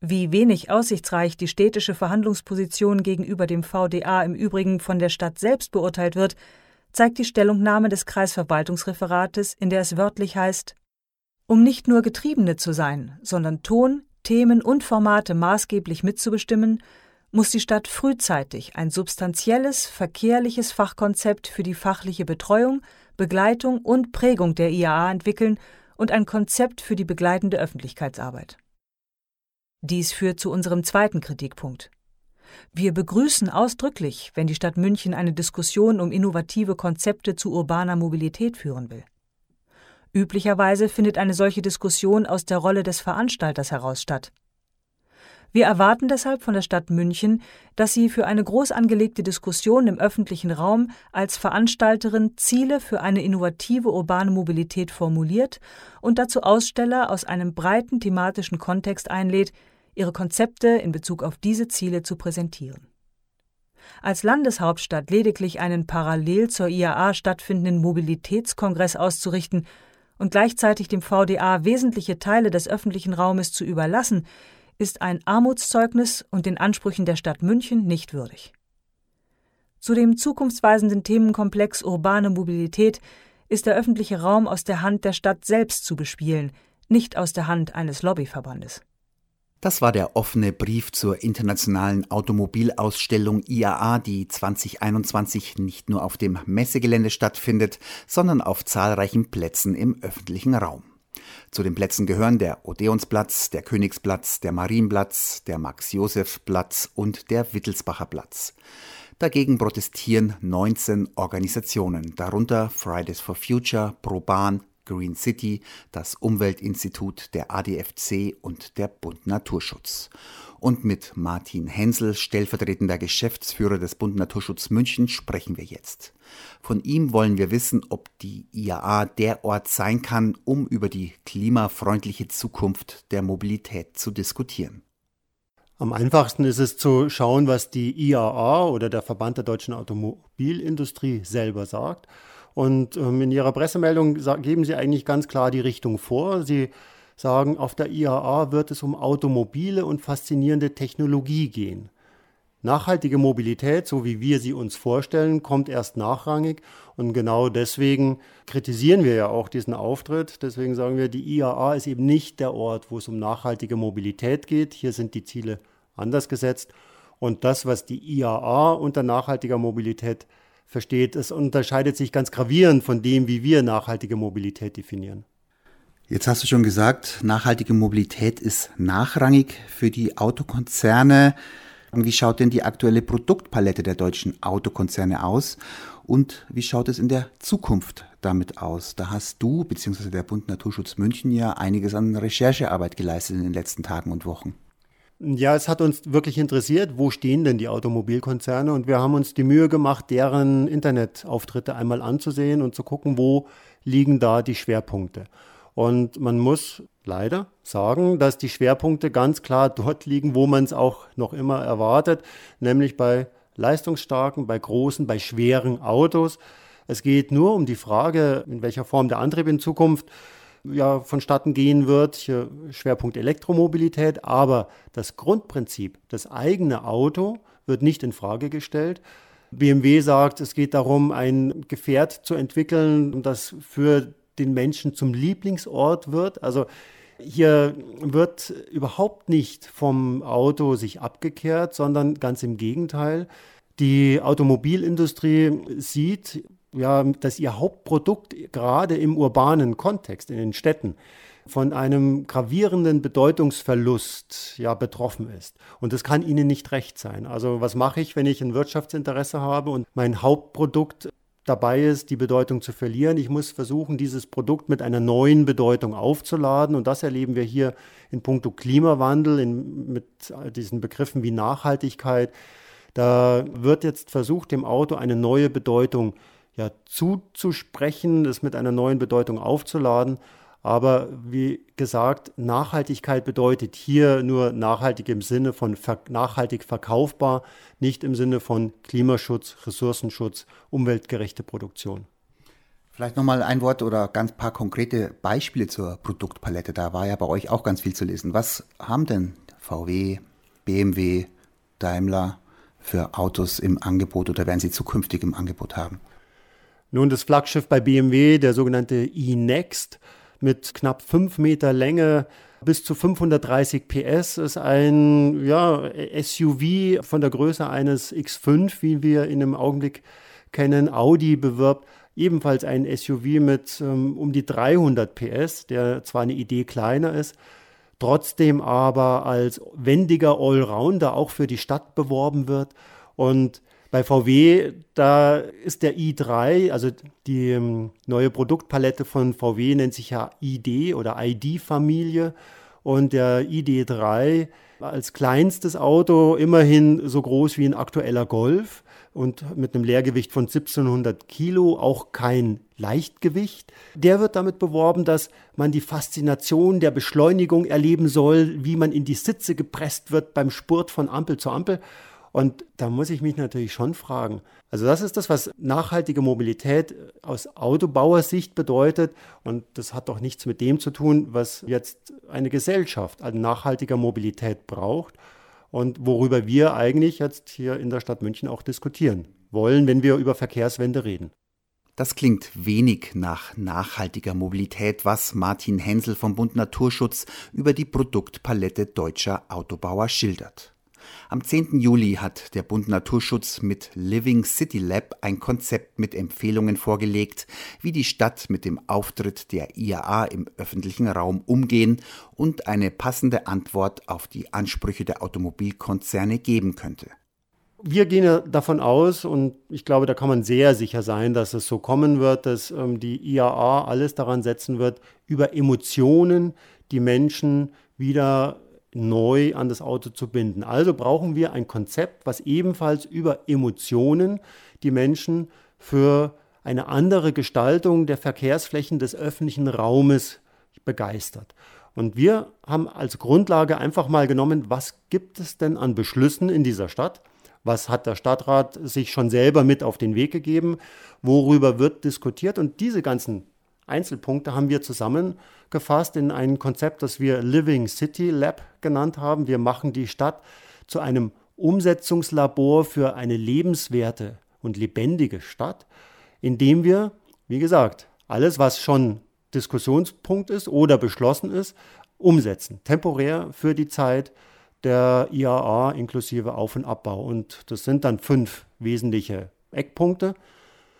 Wie wenig aussichtsreich die städtische Verhandlungsposition gegenüber dem VDA im Übrigen von der Stadt selbst beurteilt wird, zeigt die Stellungnahme des Kreisverwaltungsreferates, in der es wörtlich heißt Um nicht nur Getriebene zu sein, sondern Ton, Themen und Formate maßgeblich mitzubestimmen, muss die Stadt frühzeitig ein substanzielles verkehrliches Fachkonzept für die fachliche Betreuung, Begleitung und Prägung der IAA entwickeln und ein Konzept für die begleitende Öffentlichkeitsarbeit. Dies führt zu unserem zweiten Kritikpunkt. Wir begrüßen ausdrücklich, wenn die Stadt München eine Diskussion um innovative Konzepte zu urbaner Mobilität führen will. Üblicherweise findet eine solche Diskussion aus der Rolle des Veranstalters heraus statt. Wir erwarten deshalb von der Stadt München, dass sie für eine groß angelegte Diskussion im öffentlichen Raum als Veranstalterin Ziele für eine innovative urbane Mobilität formuliert und dazu Aussteller aus einem breiten thematischen Kontext einlädt, ihre Konzepte in Bezug auf diese Ziele zu präsentieren. Als Landeshauptstadt lediglich einen parallel zur IAA stattfindenden Mobilitätskongress auszurichten und gleichzeitig dem VDA wesentliche Teile des öffentlichen Raumes zu überlassen, ist ein Armutszeugnis und den Ansprüchen der Stadt München nicht würdig. Zu dem zukunftsweisenden Themenkomplex urbane Mobilität ist der öffentliche Raum aus der Hand der Stadt selbst zu bespielen, nicht aus der Hand eines Lobbyverbandes. Das war der offene Brief zur internationalen Automobilausstellung IAA, die 2021 nicht nur auf dem Messegelände stattfindet, sondern auf zahlreichen Plätzen im öffentlichen Raum. Zu den Plätzen gehören der Odeonsplatz, der Königsplatz, der Marienplatz, der Max-Josef-Platz und der Wittelsbacher Platz. Dagegen protestieren 19 Organisationen, darunter Fridays for Future, ProBahn, Green City, das Umweltinstitut, der ADFC und der Bund Naturschutz. Und mit Martin Hensel, stellvertretender Geschäftsführer des Bund Naturschutz München, sprechen wir jetzt. Von ihm wollen wir wissen, ob die IAA der Ort sein kann, um über die klimafreundliche Zukunft der Mobilität zu diskutieren. Am einfachsten ist es zu schauen, was die IAA oder der Verband der deutschen Automobilindustrie selber sagt. Und ähm, in ihrer Pressemeldung geben sie eigentlich ganz klar die Richtung vor. Sie sagen, auf der IAA wird es um automobile und faszinierende Technologie gehen. Nachhaltige Mobilität, so wie wir sie uns vorstellen, kommt erst nachrangig. Und genau deswegen kritisieren wir ja auch diesen Auftritt. Deswegen sagen wir, die IAA ist eben nicht der Ort, wo es um nachhaltige Mobilität geht. Hier sind die Ziele anders gesetzt. Und das, was die IAA unter nachhaltiger Mobilität versteht, es unterscheidet sich ganz gravierend von dem, wie wir nachhaltige Mobilität definieren. Jetzt hast du schon gesagt, nachhaltige Mobilität ist nachrangig für die Autokonzerne. Wie schaut denn die aktuelle Produktpalette der deutschen Autokonzerne aus? Und wie schaut es in der Zukunft damit aus? Da hast du bzw. der Bund Naturschutz München ja einiges an Recherchearbeit geleistet in den letzten Tagen und Wochen. Ja, es hat uns wirklich interessiert, wo stehen denn die Automobilkonzerne? Und wir haben uns die Mühe gemacht, deren Internetauftritte einmal anzusehen und zu gucken, wo liegen da die Schwerpunkte. Und man muss leider sagen, dass die Schwerpunkte ganz klar dort liegen, wo man es auch noch immer erwartet, nämlich bei leistungsstarken, bei großen, bei schweren Autos. Es geht nur um die Frage, in welcher Form der Antrieb in Zukunft ja, vonstatten gehen wird. Hier Schwerpunkt Elektromobilität, aber das Grundprinzip, das eigene Auto, wird nicht in Frage gestellt. BMW sagt, es geht darum, ein Gefährt zu entwickeln, das für den Menschen zum Lieblingsort wird. Also hier wird überhaupt nicht vom Auto sich abgekehrt, sondern ganz im Gegenteil. Die Automobilindustrie sieht, ja, dass ihr Hauptprodukt gerade im urbanen Kontext, in den Städten, von einem gravierenden Bedeutungsverlust ja, betroffen ist. Und das kann ihnen nicht recht sein. Also was mache ich, wenn ich ein Wirtschaftsinteresse habe und mein Hauptprodukt dabei ist, die Bedeutung zu verlieren. Ich muss versuchen, dieses Produkt mit einer neuen Bedeutung aufzuladen. Und das erleben wir hier in puncto Klimawandel, in, mit diesen Begriffen wie Nachhaltigkeit. Da wird jetzt versucht, dem Auto eine neue Bedeutung ja, zuzusprechen, es mit einer neuen Bedeutung aufzuladen. Aber wie gesagt, Nachhaltigkeit bedeutet hier nur nachhaltig im Sinne von ver nachhaltig verkaufbar, nicht im Sinne von Klimaschutz, Ressourcenschutz, umweltgerechte Produktion. Vielleicht nochmal ein Wort oder ganz paar konkrete Beispiele zur Produktpalette. Da war ja bei euch auch ganz viel zu lesen. Was haben denn VW, BMW, Daimler für Autos im Angebot oder werden sie zukünftig im Angebot haben? Nun, das Flaggschiff bei BMW, der sogenannte e-Next, mit knapp 5 Meter Länge bis zu 530 PS ist ein ja, SUV von der Größe eines X5, wie wir in dem Augenblick kennen. Audi bewirbt ebenfalls ein SUV mit ähm, um die 300 PS, der zwar eine Idee kleiner ist, trotzdem aber als wendiger Allrounder auch für die Stadt beworben wird. Und bei VW, da ist der i3, also die ähm, neue Produktpalette von VW nennt sich ja ID oder ID-Familie. Und der ID3 als kleinstes Auto immerhin so groß wie ein aktueller Golf und mit einem Leergewicht von 1700 Kilo, auch kein Leichtgewicht. Der wird damit beworben, dass man die Faszination der Beschleunigung erleben soll, wie man in die Sitze gepresst wird beim Spurt von Ampel zu Ampel. Und da muss ich mich natürlich schon fragen. Also das ist das, was nachhaltige Mobilität aus Autobauersicht bedeutet. Und das hat doch nichts mit dem zu tun, was jetzt eine Gesellschaft an nachhaltiger Mobilität braucht und worüber wir eigentlich jetzt hier in der Stadt München auch diskutieren wollen, wenn wir über Verkehrswende reden. Das klingt wenig nach nachhaltiger Mobilität, was Martin Hensel vom Bund Naturschutz über die Produktpalette deutscher Autobauer schildert. Am 10. Juli hat der Bund Naturschutz mit Living City Lab ein Konzept mit Empfehlungen vorgelegt, wie die Stadt mit dem Auftritt der IAA im öffentlichen Raum umgehen und eine passende Antwort auf die Ansprüche der Automobilkonzerne geben könnte. Wir gehen davon aus, und ich glaube, da kann man sehr sicher sein, dass es so kommen wird, dass ähm, die IAA alles daran setzen wird, über Emotionen die Menschen wieder neu an das Auto zu binden. Also brauchen wir ein Konzept, was ebenfalls über Emotionen die Menschen für eine andere Gestaltung der Verkehrsflächen des öffentlichen Raumes begeistert. Und wir haben als Grundlage einfach mal genommen, was gibt es denn an Beschlüssen in dieser Stadt? Was hat der Stadtrat sich schon selber mit auf den Weg gegeben? Worüber wird diskutiert? Und diese ganzen Einzelpunkte haben wir zusammengefasst in ein Konzept, das wir Living City Lab genannt haben. Wir machen die Stadt zu einem Umsetzungslabor für eine lebenswerte und lebendige Stadt, indem wir, wie gesagt, alles, was schon Diskussionspunkt ist oder beschlossen ist, umsetzen, temporär für die Zeit der IAA inklusive Auf- und Abbau. Und das sind dann fünf wesentliche Eckpunkte.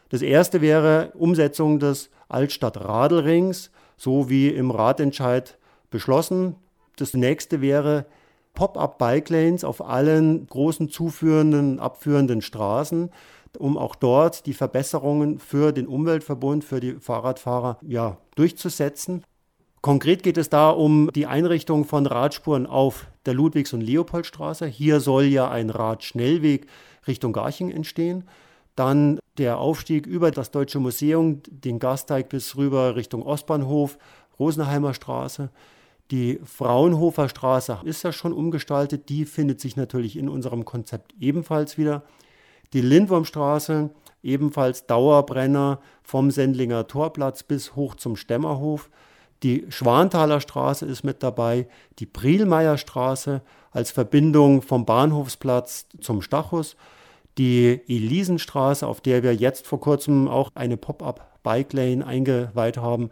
Das erste wäre Umsetzung des Altstadt-Radelrings, so wie im Ratentscheid beschlossen. Das nächste wäre Pop-up-Bike-Lanes auf allen großen zuführenden, abführenden Straßen, um auch dort die Verbesserungen für den Umweltverbund, für die Fahrradfahrer ja, durchzusetzen. Konkret geht es da um die Einrichtung von Radspuren auf der Ludwigs- und Leopoldstraße. Hier soll ja ein Radschnellweg Richtung Garching entstehen. Dann der Aufstieg über das Deutsche Museum, den Gasteig bis rüber Richtung Ostbahnhof, Rosenheimer Straße. Die Fraunhofer Straße ist ja schon umgestaltet, die findet sich natürlich in unserem Konzept ebenfalls wieder. Die Lindwurmstraße, ebenfalls Dauerbrenner vom Sendlinger Torplatz bis hoch zum Stämmerhof. Die Schwanthaler Straße ist mit dabei, die Prielmeier Straße als Verbindung vom Bahnhofsplatz zum Stachus die Elisenstraße, auf der wir jetzt vor kurzem auch eine Pop-up Bike Lane eingeweiht haben.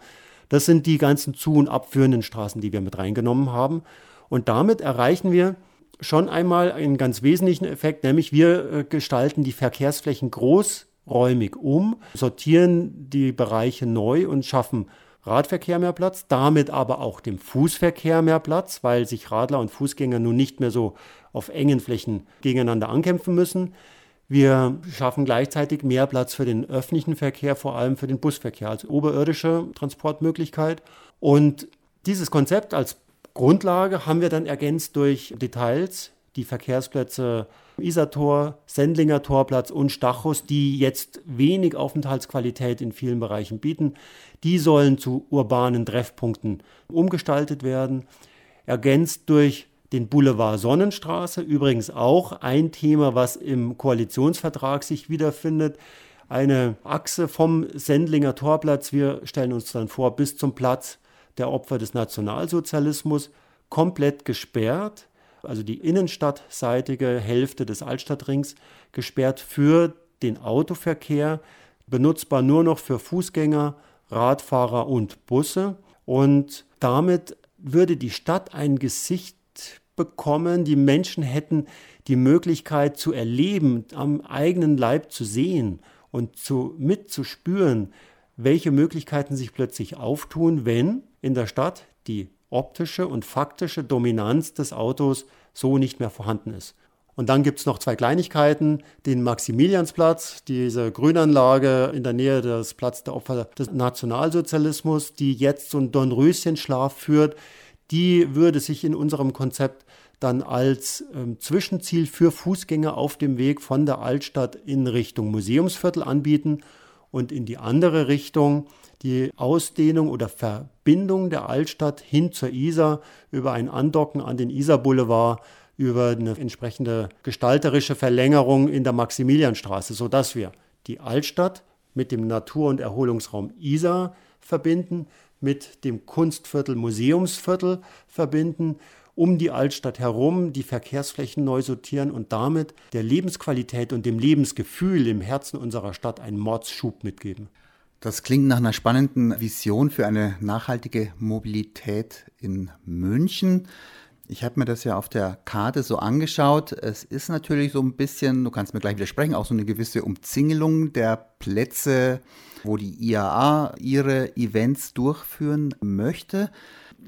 Das sind die ganzen zu- und abführenden Straßen, die wir mit reingenommen haben. Und damit erreichen wir schon einmal einen ganz wesentlichen Effekt, nämlich wir äh, gestalten die Verkehrsflächen großräumig um, sortieren die Bereiche neu und schaffen Radverkehr mehr Platz, damit aber auch dem Fußverkehr mehr Platz, weil sich Radler und Fußgänger nun nicht mehr so auf engen Flächen gegeneinander ankämpfen müssen. Wir schaffen gleichzeitig mehr Platz für den öffentlichen Verkehr, vor allem für den Busverkehr als oberirdische Transportmöglichkeit. Und dieses Konzept als Grundlage haben wir dann ergänzt durch Details, die Verkehrsplätze Isartor, Sendlinger Torplatz und Stachus, die jetzt wenig Aufenthaltsqualität in vielen Bereichen bieten. Die sollen zu urbanen Treffpunkten umgestaltet werden, ergänzt durch den Boulevard Sonnenstraße, übrigens auch ein Thema, was im Koalitionsvertrag sich wiederfindet. Eine Achse vom Sendlinger Torplatz, wir stellen uns dann vor, bis zum Platz der Opfer des Nationalsozialismus komplett gesperrt, also die innenstadtseitige Hälfte des Altstadtrings gesperrt für den Autoverkehr, benutzbar nur noch für Fußgänger, Radfahrer und Busse. Und damit würde die Stadt ein Gesicht bekommen, die Menschen hätten die Möglichkeit zu erleben, am eigenen Leib zu sehen und zu, mitzuspüren, welche Möglichkeiten sich plötzlich auftun, wenn in der Stadt die optische und faktische Dominanz des Autos so nicht mehr vorhanden ist. Und dann gibt es noch zwei Kleinigkeiten. Den Maximiliansplatz, diese Grünanlage in der Nähe des Platz der Opfer des Nationalsozialismus, die jetzt so einen Dornröschenschlaf führt, die würde sich in unserem Konzept dann als ähm, Zwischenziel für Fußgänger auf dem Weg von der Altstadt in Richtung Museumsviertel anbieten und in die andere Richtung die Ausdehnung oder Verbindung der Altstadt hin zur Isar über ein Andocken an den Isar Boulevard über eine entsprechende gestalterische Verlängerung in der Maximilianstraße, sodass wir die Altstadt mit dem Natur- und Erholungsraum Isar verbinden, mit dem Kunstviertel Museumsviertel verbinden, um die Altstadt herum die Verkehrsflächen neu sortieren und damit der Lebensqualität und dem Lebensgefühl im Herzen unserer Stadt einen Mordsschub mitgeben. Das klingt nach einer spannenden Vision für eine nachhaltige Mobilität in München. Ich habe mir das ja auf der Karte so angeschaut. Es ist natürlich so ein bisschen, du kannst mir gleich widersprechen, auch so eine gewisse Umzingelung der Plätze, wo die IAA ihre Events durchführen möchte.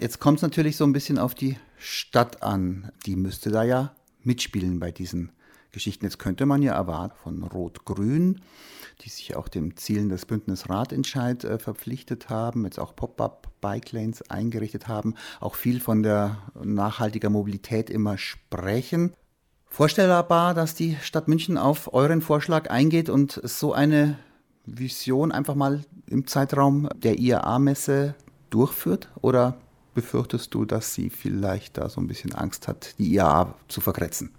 Jetzt kommt es natürlich so ein bisschen auf die Stadt an. Die müsste da ja mitspielen bei diesen Geschichten. Jetzt könnte man ja erwarten von Rot-Grün, die sich auch dem Zielen des Bündnis Ratentscheid äh, verpflichtet haben, jetzt auch Pop-up Bike Lanes eingerichtet haben, auch viel von der nachhaltiger Mobilität immer sprechen. Vorstellbar, dass die Stadt München auf euren Vorschlag eingeht und so eine Vision einfach mal im Zeitraum der IAA-Messe durchführt? Oder befürchtest du, dass sie vielleicht da so ein bisschen Angst hat, die IAA zu vergrätzen?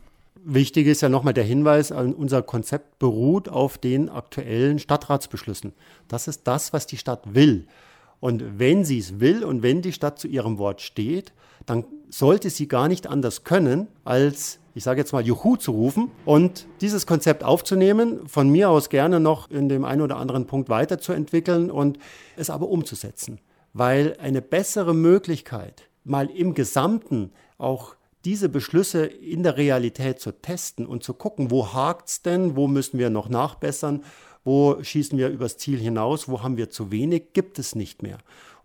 Wichtig ist ja nochmal der Hinweis, unser Konzept beruht auf den aktuellen Stadtratsbeschlüssen. Das ist das, was die Stadt will. Und wenn sie es will und wenn die Stadt zu ihrem Wort steht, dann sollte sie gar nicht anders können, als, ich sage jetzt mal, Juhu zu rufen und dieses Konzept aufzunehmen, von mir aus gerne noch in dem einen oder anderen Punkt weiterzuentwickeln und es aber umzusetzen weil eine bessere Möglichkeit, mal im Gesamten auch diese Beschlüsse in der Realität zu testen und zu gucken, wo hakt es denn, wo müssen wir noch nachbessern, wo schießen wir übers Ziel hinaus, wo haben wir zu wenig, gibt es nicht mehr.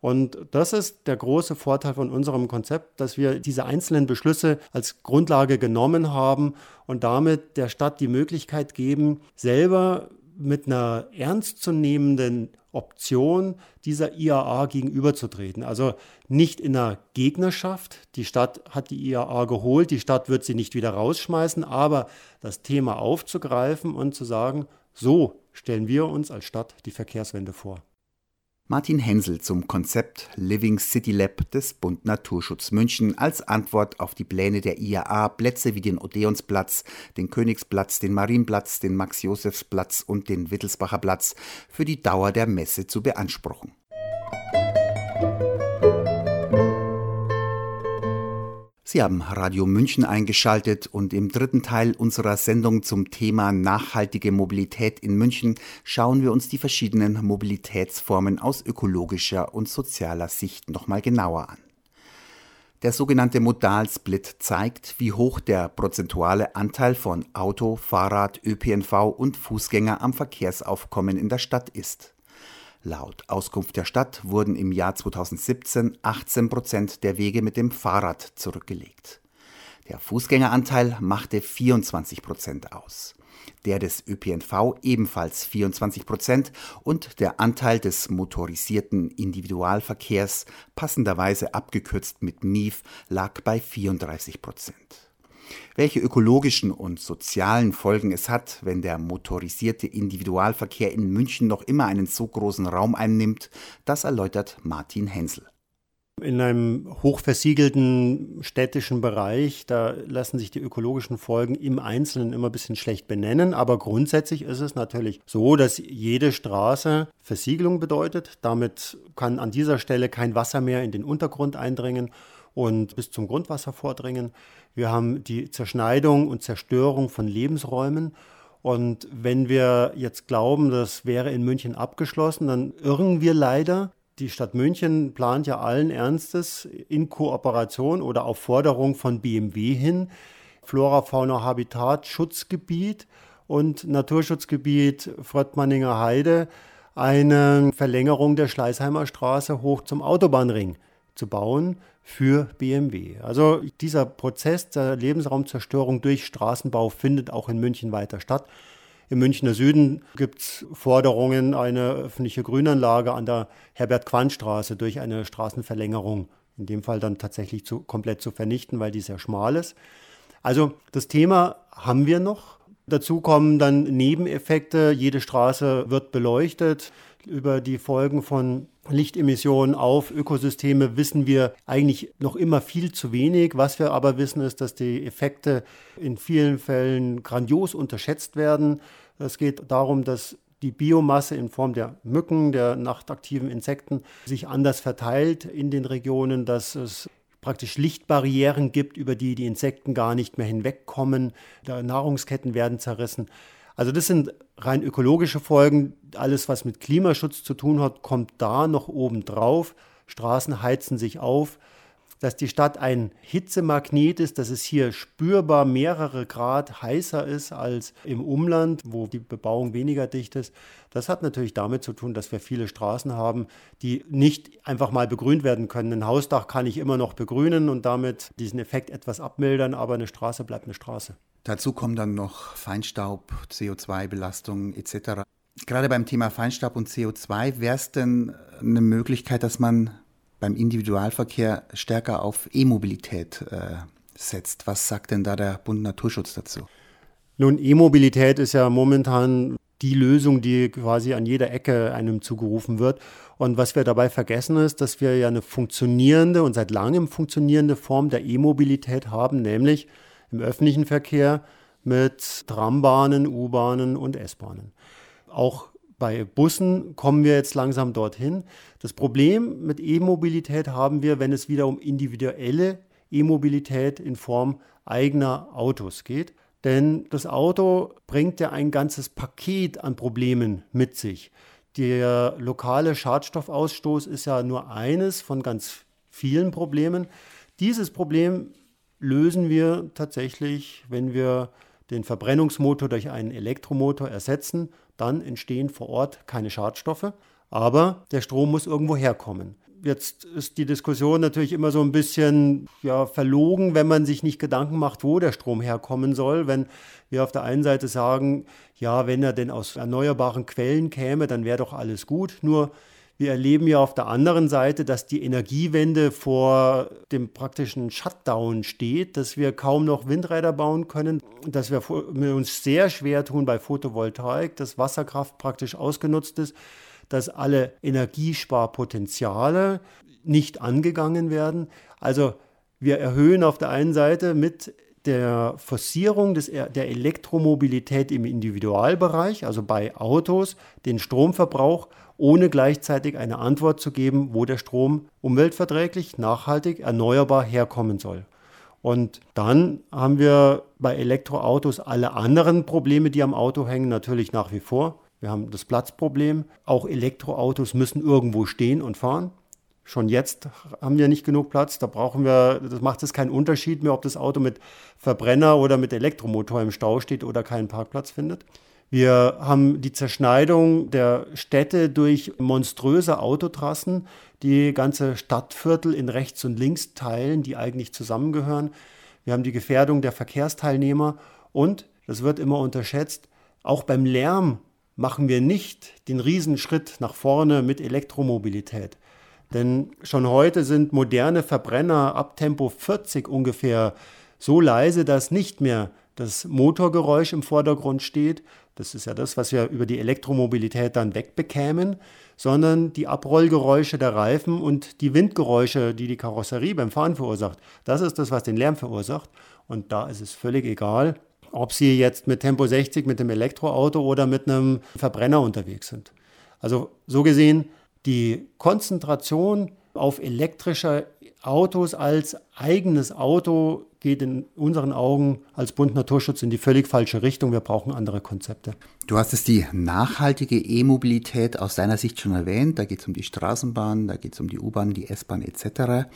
Und das ist der große Vorteil von unserem Konzept, dass wir diese einzelnen Beschlüsse als Grundlage genommen haben und damit der Stadt die Möglichkeit geben, selber mit einer ernstzunehmenden Option dieser IAA gegenüberzutreten. Also nicht in einer Gegnerschaft. Die Stadt hat die IAA geholt, die Stadt wird sie nicht wieder rausschmeißen, aber das Thema aufzugreifen und zu sagen, so stellen wir uns als Stadt die Verkehrswende vor. Martin Hensel zum Konzept Living City Lab des Bund Naturschutz München als Antwort auf die Pläne der IAA, Plätze wie den Odeonsplatz, den Königsplatz, den Marienplatz, den Max-Josefs-Platz und den Wittelsbacher Platz für die Dauer der Messe zu beanspruchen. Sie haben Radio München eingeschaltet und im dritten Teil unserer Sendung zum Thema nachhaltige Mobilität in München schauen wir uns die verschiedenen Mobilitätsformen aus ökologischer und sozialer Sicht nochmal genauer an. Der sogenannte Modalsplit zeigt, wie hoch der prozentuale Anteil von Auto, Fahrrad, ÖPNV und Fußgänger am Verkehrsaufkommen in der Stadt ist. Laut Auskunft der Stadt wurden im Jahr 2017 18 Prozent der Wege mit dem Fahrrad zurückgelegt. Der Fußgängeranteil machte 24 Prozent aus, der des ÖPNV ebenfalls 24 Prozent und der Anteil des motorisierten Individualverkehrs, passenderweise abgekürzt mit MIF, lag bei 34 Prozent welche ökologischen und sozialen Folgen es hat, wenn der motorisierte Individualverkehr in München noch immer einen so großen Raum einnimmt, das erläutert Martin Hensel. In einem hochversiegelten städtischen Bereich, da lassen sich die ökologischen Folgen im Einzelnen immer ein bisschen schlecht benennen. Aber grundsätzlich ist es natürlich so, dass jede Straße Versiegelung bedeutet. Damit kann an dieser Stelle kein Wasser mehr in den Untergrund eindringen und bis zum Grundwasser vordringen. Wir haben die Zerschneidung und Zerstörung von Lebensräumen. Und wenn wir jetzt glauben, das wäre in München abgeschlossen, dann irren wir leider. Die Stadt München plant ja allen Ernstes in Kooperation oder auf Forderung von BMW hin Flora, Fauna, Habitat, Schutzgebiet und Naturschutzgebiet Fröttmanninger Heide eine Verlängerung der Schleißheimer Straße hoch zum Autobahnring zu bauen für BMW. Also dieser Prozess der Lebensraumzerstörung durch Straßenbau findet auch in München weiter statt. Im Münchner Süden gibt es Forderungen, eine öffentliche Grünanlage an der Herbert-Quandt-Straße durch eine Straßenverlängerung, in dem Fall dann tatsächlich zu, komplett zu vernichten, weil die sehr schmal ist. Also das Thema haben wir noch. Dazu kommen dann Nebeneffekte. Jede Straße wird beleuchtet. Über die Folgen von Lichtemissionen auf Ökosysteme wissen wir eigentlich noch immer viel zu wenig. Was wir aber wissen, ist, dass die Effekte in vielen Fällen grandios unterschätzt werden. Es geht darum, dass die Biomasse in Form der Mücken, der nachtaktiven Insekten, sich anders verteilt in den Regionen, dass es praktisch Lichtbarrieren gibt, über die die Insekten gar nicht mehr hinwegkommen. Die Nahrungsketten werden zerrissen. Also das sind rein ökologische Folgen. Alles, was mit Klimaschutz zu tun hat, kommt da noch oben drauf. Straßen heizen sich auf. Dass die Stadt ein Hitzemagnet ist, dass es hier spürbar mehrere Grad heißer ist als im Umland, wo die Bebauung weniger dicht ist, das hat natürlich damit zu tun, dass wir viele Straßen haben, die nicht einfach mal begrünt werden können. Ein Hausdach kann ich immer noch begrünen und damit diesen Effekt etwas abmildern, aber eine Straße bleibt eine Straße. Dazu kommen dann noch Feinstaub, CO2-Belastung etc. Gerade beim Thema Feinstaub und CO2, wäre es denn eine Möglichkeit, dass man beim Individualverkehr stärker auf E-Mobilität äh, setzt? Was sagt denn da der Bund Naturschutz dazu? Nun, E-Mobilität ist ja momentan die Lösung, die quasi an jeder Ecke einem zugerufen wird. Und was wir dabei vergessen ist, dass wir ja eine funktionierende und seit langem funktionierende Form der E-Mobilität haben, nämlich im öffentlichen Verkehr mit Trambahnen, U-Bahnen und S-Bahnen. Auch bei Bussen kommen wir jetzt langsam dorthin. Das Problem mit E-Mobilität haben wir, wenn es wieder um individuelle E-Mobilität in Form eigener Autos geht. Denn das Auto bringt ja ein ganzes Paket an Problemen mit sich. Der lokale Schadstoffausstoß ist ja nur eines von ganz vielen Problemen. Dieses Problem lösen wir tatsächlich, wenn wir den Verbrennungsmotor durch einen Elektromotor ersetzen, dann entstehen vor Ort keine Schadstoffe, aber der Strom muss irgendwo herkommen. Jetzt ist die Diskussion natürlich immer so ein bisschen ja, verlogen, wenn man sich nicht Gedanken macht, wo der Strom herkommen soll. Wenn wir auf der einen Seite sagen, ja, wenn er denn aus erneuerbaren Quellen käme, dann wäre doch alles gut. Nur wir erleben ja auf der anderen Seite, dass die Energiewende vor dem praktischen Shutdown steht, dass wir kaum noch Windräder bauen können, dass wir uns sehr schwer tun bei Photovoltaik, dass Wasserkraft praktisch ausgenutzt ist, dass alle Energiesparpotenziale nicht angegangen werden. Also wir erhöhen auf der einen Seite mit der Forcierung des, der Elektromobilität im Individualbereich, also bei Autos, den Stromverbrauch ohne gleichzeitig eine Antwort zu geben, wo der Strom umweltverträglich, nachhaltig, erneuerbar herkommen soll. Und dann haben wir bei Elektroautos alle anderen Probleme, die am Auto hängen, natürlich nach wie vor. Wir haben das Platzproblem. Auch Elektroautos müssen irgendwo stehen und fahren. Schon jetzt haben wir nicht genug Platz. Da brauchen wir, das macht es keinen Unterschied mehr, ob das Auto mit Verbrenner oder mit Elektromotor im Stau steht oder keinen Parkplatz findet. Wir haben die Zerschneidung der Städte durch monströse Autotrassen, die ganze Stadtviertel in rechts und links teilen, die eigentlich zusammengehören. Wir haben die Gefährdung der Verkehrsteilnehmer und, das wird immer unterschätzt, auch beim Lärm machen wir nicht den Riesenschritt nach vorne mit Elektromobilität. Denn schon heute sind moderne Verbrenner ab Tempo 40 ungefähr so leise, dass nicht mehr das Motorgeräusch im Vordergrund steht, das ist ja das, was wir über die Elektromobilität dann wegbekämen, sondern die Abrollgeräusche der Reifen und die Windgeräusche, die die Karosserie beim Fahren verursacht. Das ist das, was den Lärm verursacht. Und da ist es völlig egal, ob Sie jetzt mit Tempo 60 mit dem Elektroauto oder mit einem Verbrenner unterwegs sind. Also so gesehen, die Konzentration auf elektrische Autos als eigenes Auto geht in unseren Augen als Bund Naturschutz in die völlig falsche Richtung. Wir brauchen andere Konzepte. Du hast es die nachhaltige E-Mobilität aus deiner Sicht schon erwähnt. Da geht es um die Straßenbahn, da geht es um die U-Bahn, die S-Bahn etc.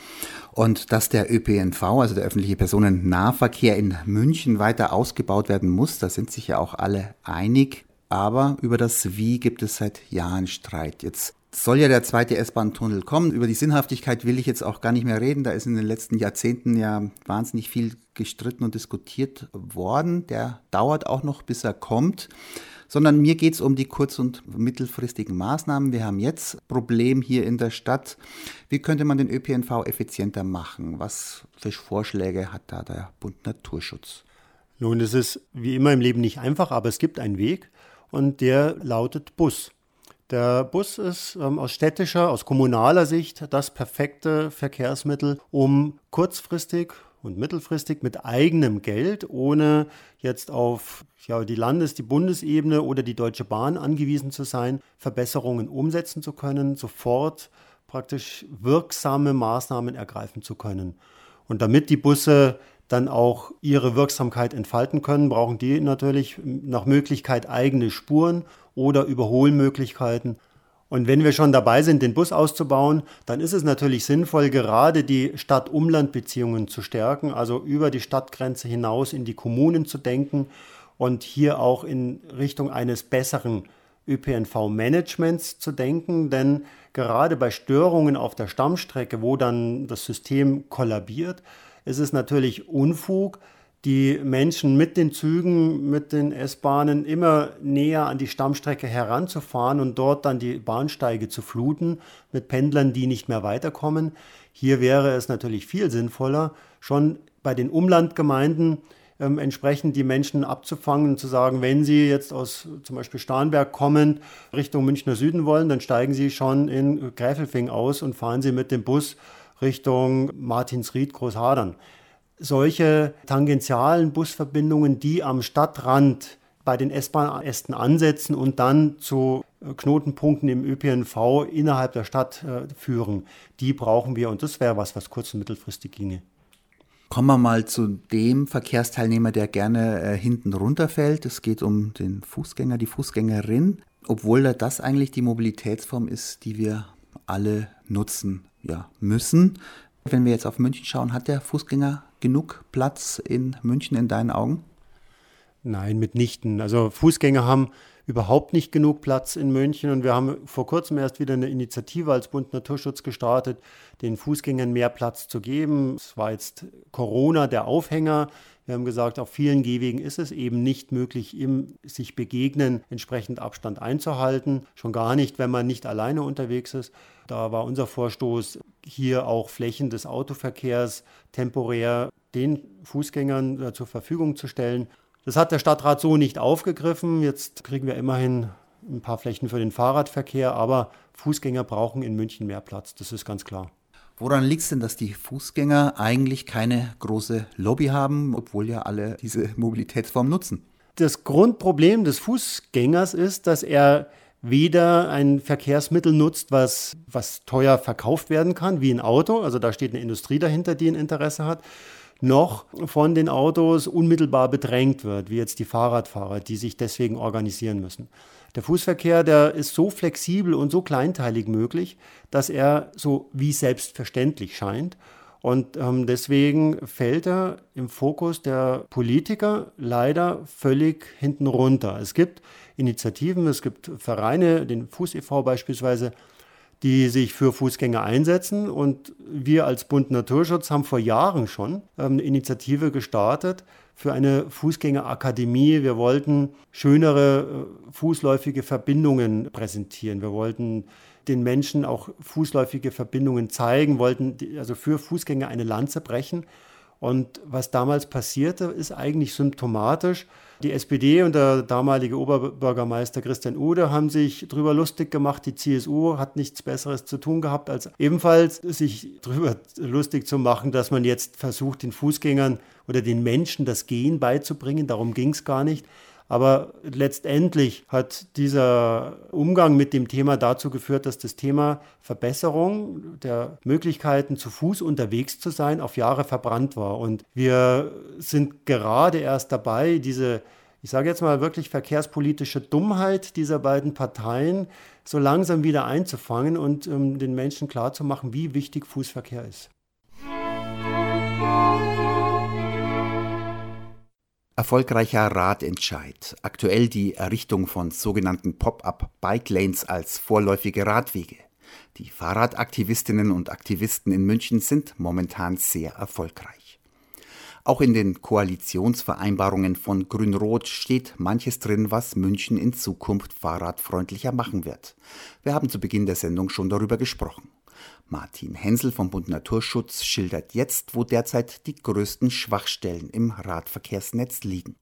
Und dass der ÖPNV, also der öffentliche Personennahverkehr in München weiter ausgebaut werden muss, da sind sich ja auch alle einig. Aber über das Wie gibt es seit Jahren Streit. Jetzt soll ja der zweite S-Bahn-Tunnel kommen. Über die Sinnhaftigkeit will ich jetzt auch gar nicht mehr reden. Da ist in den letzten Jahrzehnten ja wahnsinnig viel gestritten und diskutiert worden. Der dauert auch noch, bis er kommt. Sondern mir geht es um die kurz- und mittelfristigen Maßnahmen. Wir haben jetzt Problem hier in der Stadt. Wie könnte man den ÖPNV effizienter machen? Was für Vorschläge hat da der Bund Naturschutz? Nun, es ist wie immer im Leben nicht einfach, aber es gibt einen Weg und der lautet Bus. Der Bus ist ähm, aus städtischer, aus kommunaler Sicht das perfekte Verkehrsmittel, um kurzfristig und mittelfristig mit eigenem Geld, ohne jetzt auf ja, die Landes-, die Bundesebene oder die Deutsche Bahn angewiesen zu sein, Verbesserungen umsetzen zu können, sofort praktisch wirksame Maßnahmen ergreifen zu können. Und damit die Busse dann auch ihre Wirksamkeit entfalten können, brauchen die natürlich nach Möglichkeit eigene Spuren oder Überholmöglichkeiten. Und wenn wir schon dabei sind, den Bus auszubauen, dann ist es natürlich sinnvoll, gerade die Stadt-Umland-Beziehungen zu stärken, also über die Stadtgrenze hinaus in die Kommunen zu denken und hier auch in Richtung eines besseren ÖPNV-Managements zu denken, denn gerade bei Störungen auf der Stammstrecke, wo dann das System kollabiert, ist es natürlich Unfug, die Menschen mit den Zügen, mit den S-Bahnen immer näher an die Stammstrecke heranzufahren und dort dann die Bahnsteige zu fluten mit Pendlern, die nicht mehr weiterkommen. Hier wäre es natürlich viel sinnvoller, schon bei den Umlandgemeinden ähm, entsprechend die Menschen abzufangen und zu sagen, wenn sie jetzt aus zum Beispiel Starnberg kommend Richtung Münchner Süden wollen, dann steigen sie schon in Gräfelfing aus und fahren sie mit dem Bus Richtung Martinsried, Großhadern solche tangentialen Busverbindungen, die am Stadtrand bei den S-Bahn-Ästen ansetzen und dann zu Knotenpunkten im ÖPNV innerhalb der Stadt äh, führen. Die brauchen wir und das wäre was, was kurz- und mittelfristig ginge. Kommen wir mal zu dem Verkehrsteilnehmer, der gerne äh, hinten runterfällt. Es geht um den Fußgänger, die Fußgängerin, obwohl das eigentlich die Mobilitätsform ist, die wir alle nutzen ja, müssen. Wenn wir jetzt auf München schauen, hat der Fußgänger genug Platz in München in deinen Augen? Nein, mitnichten. Also Fußgänger haben überhaupt nicht genug Platz in München und wir haben vor kurzem erst wieder eine Initiative als Bund Naturschutz gestartet, den Fußgängern mehr Platz zu geben. Es war jetzt Corona der Aufhänger. Wir haben gesagt, auf vielen Gehwegen ist es eben nicht möglich, im sich begegnen entsprechend Abstand einzuhalten. Schon gar nicht, wenn man nicht alleine unterwegs ist. Da war unser Vorstoß, hier auch Flächen des Autoverkehrs temporär den Fußgängern äh, zur Verfügung zu stellen. Das hat der Stadtrat so nicht aufgegriffen. Jetzt kriegen wir immerhin ein paar Flächen für den Fahrradverkehr, aber Fußgänger brauchen in München mehr Platz, das ist ganz klar. Woran liegt es denn, dass die Fußgänger eigentlich keine große Lobby haben, obwohl ja alle diese Mobilitätsform nutzen? Das Grundproblem des Fußgängers ist, dass er weder ein Verkehrsmittel nutzt, was, was teuer verkauft werden kann, wie ein Auto, also da steht eine Industrie dahinter, die ein Interesse hat, noch von den Autos unmittelbar bedrängt wird, wie jetzt die Fahrradfahrer, die sich deswegen organisieren müssen. Der Fußverkehr, der ist so flexibel und so kleinteilig möglich, dass er so wie selbstverständlich scheint. Und ähm, deswegen fällt er im Fokus der Politiker leider völlig hinten runter. Es gibt Initiativen, es gibt Vereine, den Fuß e.V. beispielsweise, die sich für Fußgänger einsetzen. Und wir als Bund Naturschutz haben vor Jahren schon ähm, eine Initiative gestartet für eine Fußgängerakademie. Wir wollten schönere äh, fußläufige Verbindungen präsentieren. Wir wollten den Menschen auch fußläufige Verbindungen zeigen, wollten also für Fußgänger eine Lanze brechen. Und was damals passierte, ist eigentlich symptomatisch. Die SPD und der damalige Oberbürgermeister Christian Ude haben sich darüber lustig gemacht. Die CSU hat nichts Besseres zu tun gehabt, als ebenfalls sich darüber lustig zu machen, dass man jetzt versucht, den Fußgängern oder den Menschen das Gehen beizubringen. Darum ging es gar nicht. Aber letztendlich hat dieser Umgang mit dem Thema dazu geführt, dass das Thema Verbesserung der Möglichkeiten, zu Fuß unterwegs zu sein, auf Jahre verbrannt war. Und wir sind gerade erst dabei, diese, ich sage jetzt mal wirklich verkehrspolitische Dummheit dieser beiden Parteien so langsam wieder einzufangen und um, den Menschen klarzumachen, wie wichtig Fußverkehr ist. Erfolgreicher Radentscheid. Aktuell die Errichtung von sogenannten Pop-up Bike Lanes als vorläufige Radwege. Die Fahrradaktivistinnen und Aktivisten in München sind momentan sehr erfolgreich. Auch in den Koalitionsvereinbarungen von Grün-Rot steht manches drin, was München in Zukunft fahrradfreundlicher machen wird. Wir haben zu Beginn der Sendung schon darüber gesprochen. Martin Hensel vom Bund Naturschutz schildert jetzt, wo derzeit die größten Schwachstellen im Radverkehrsnetz liegen.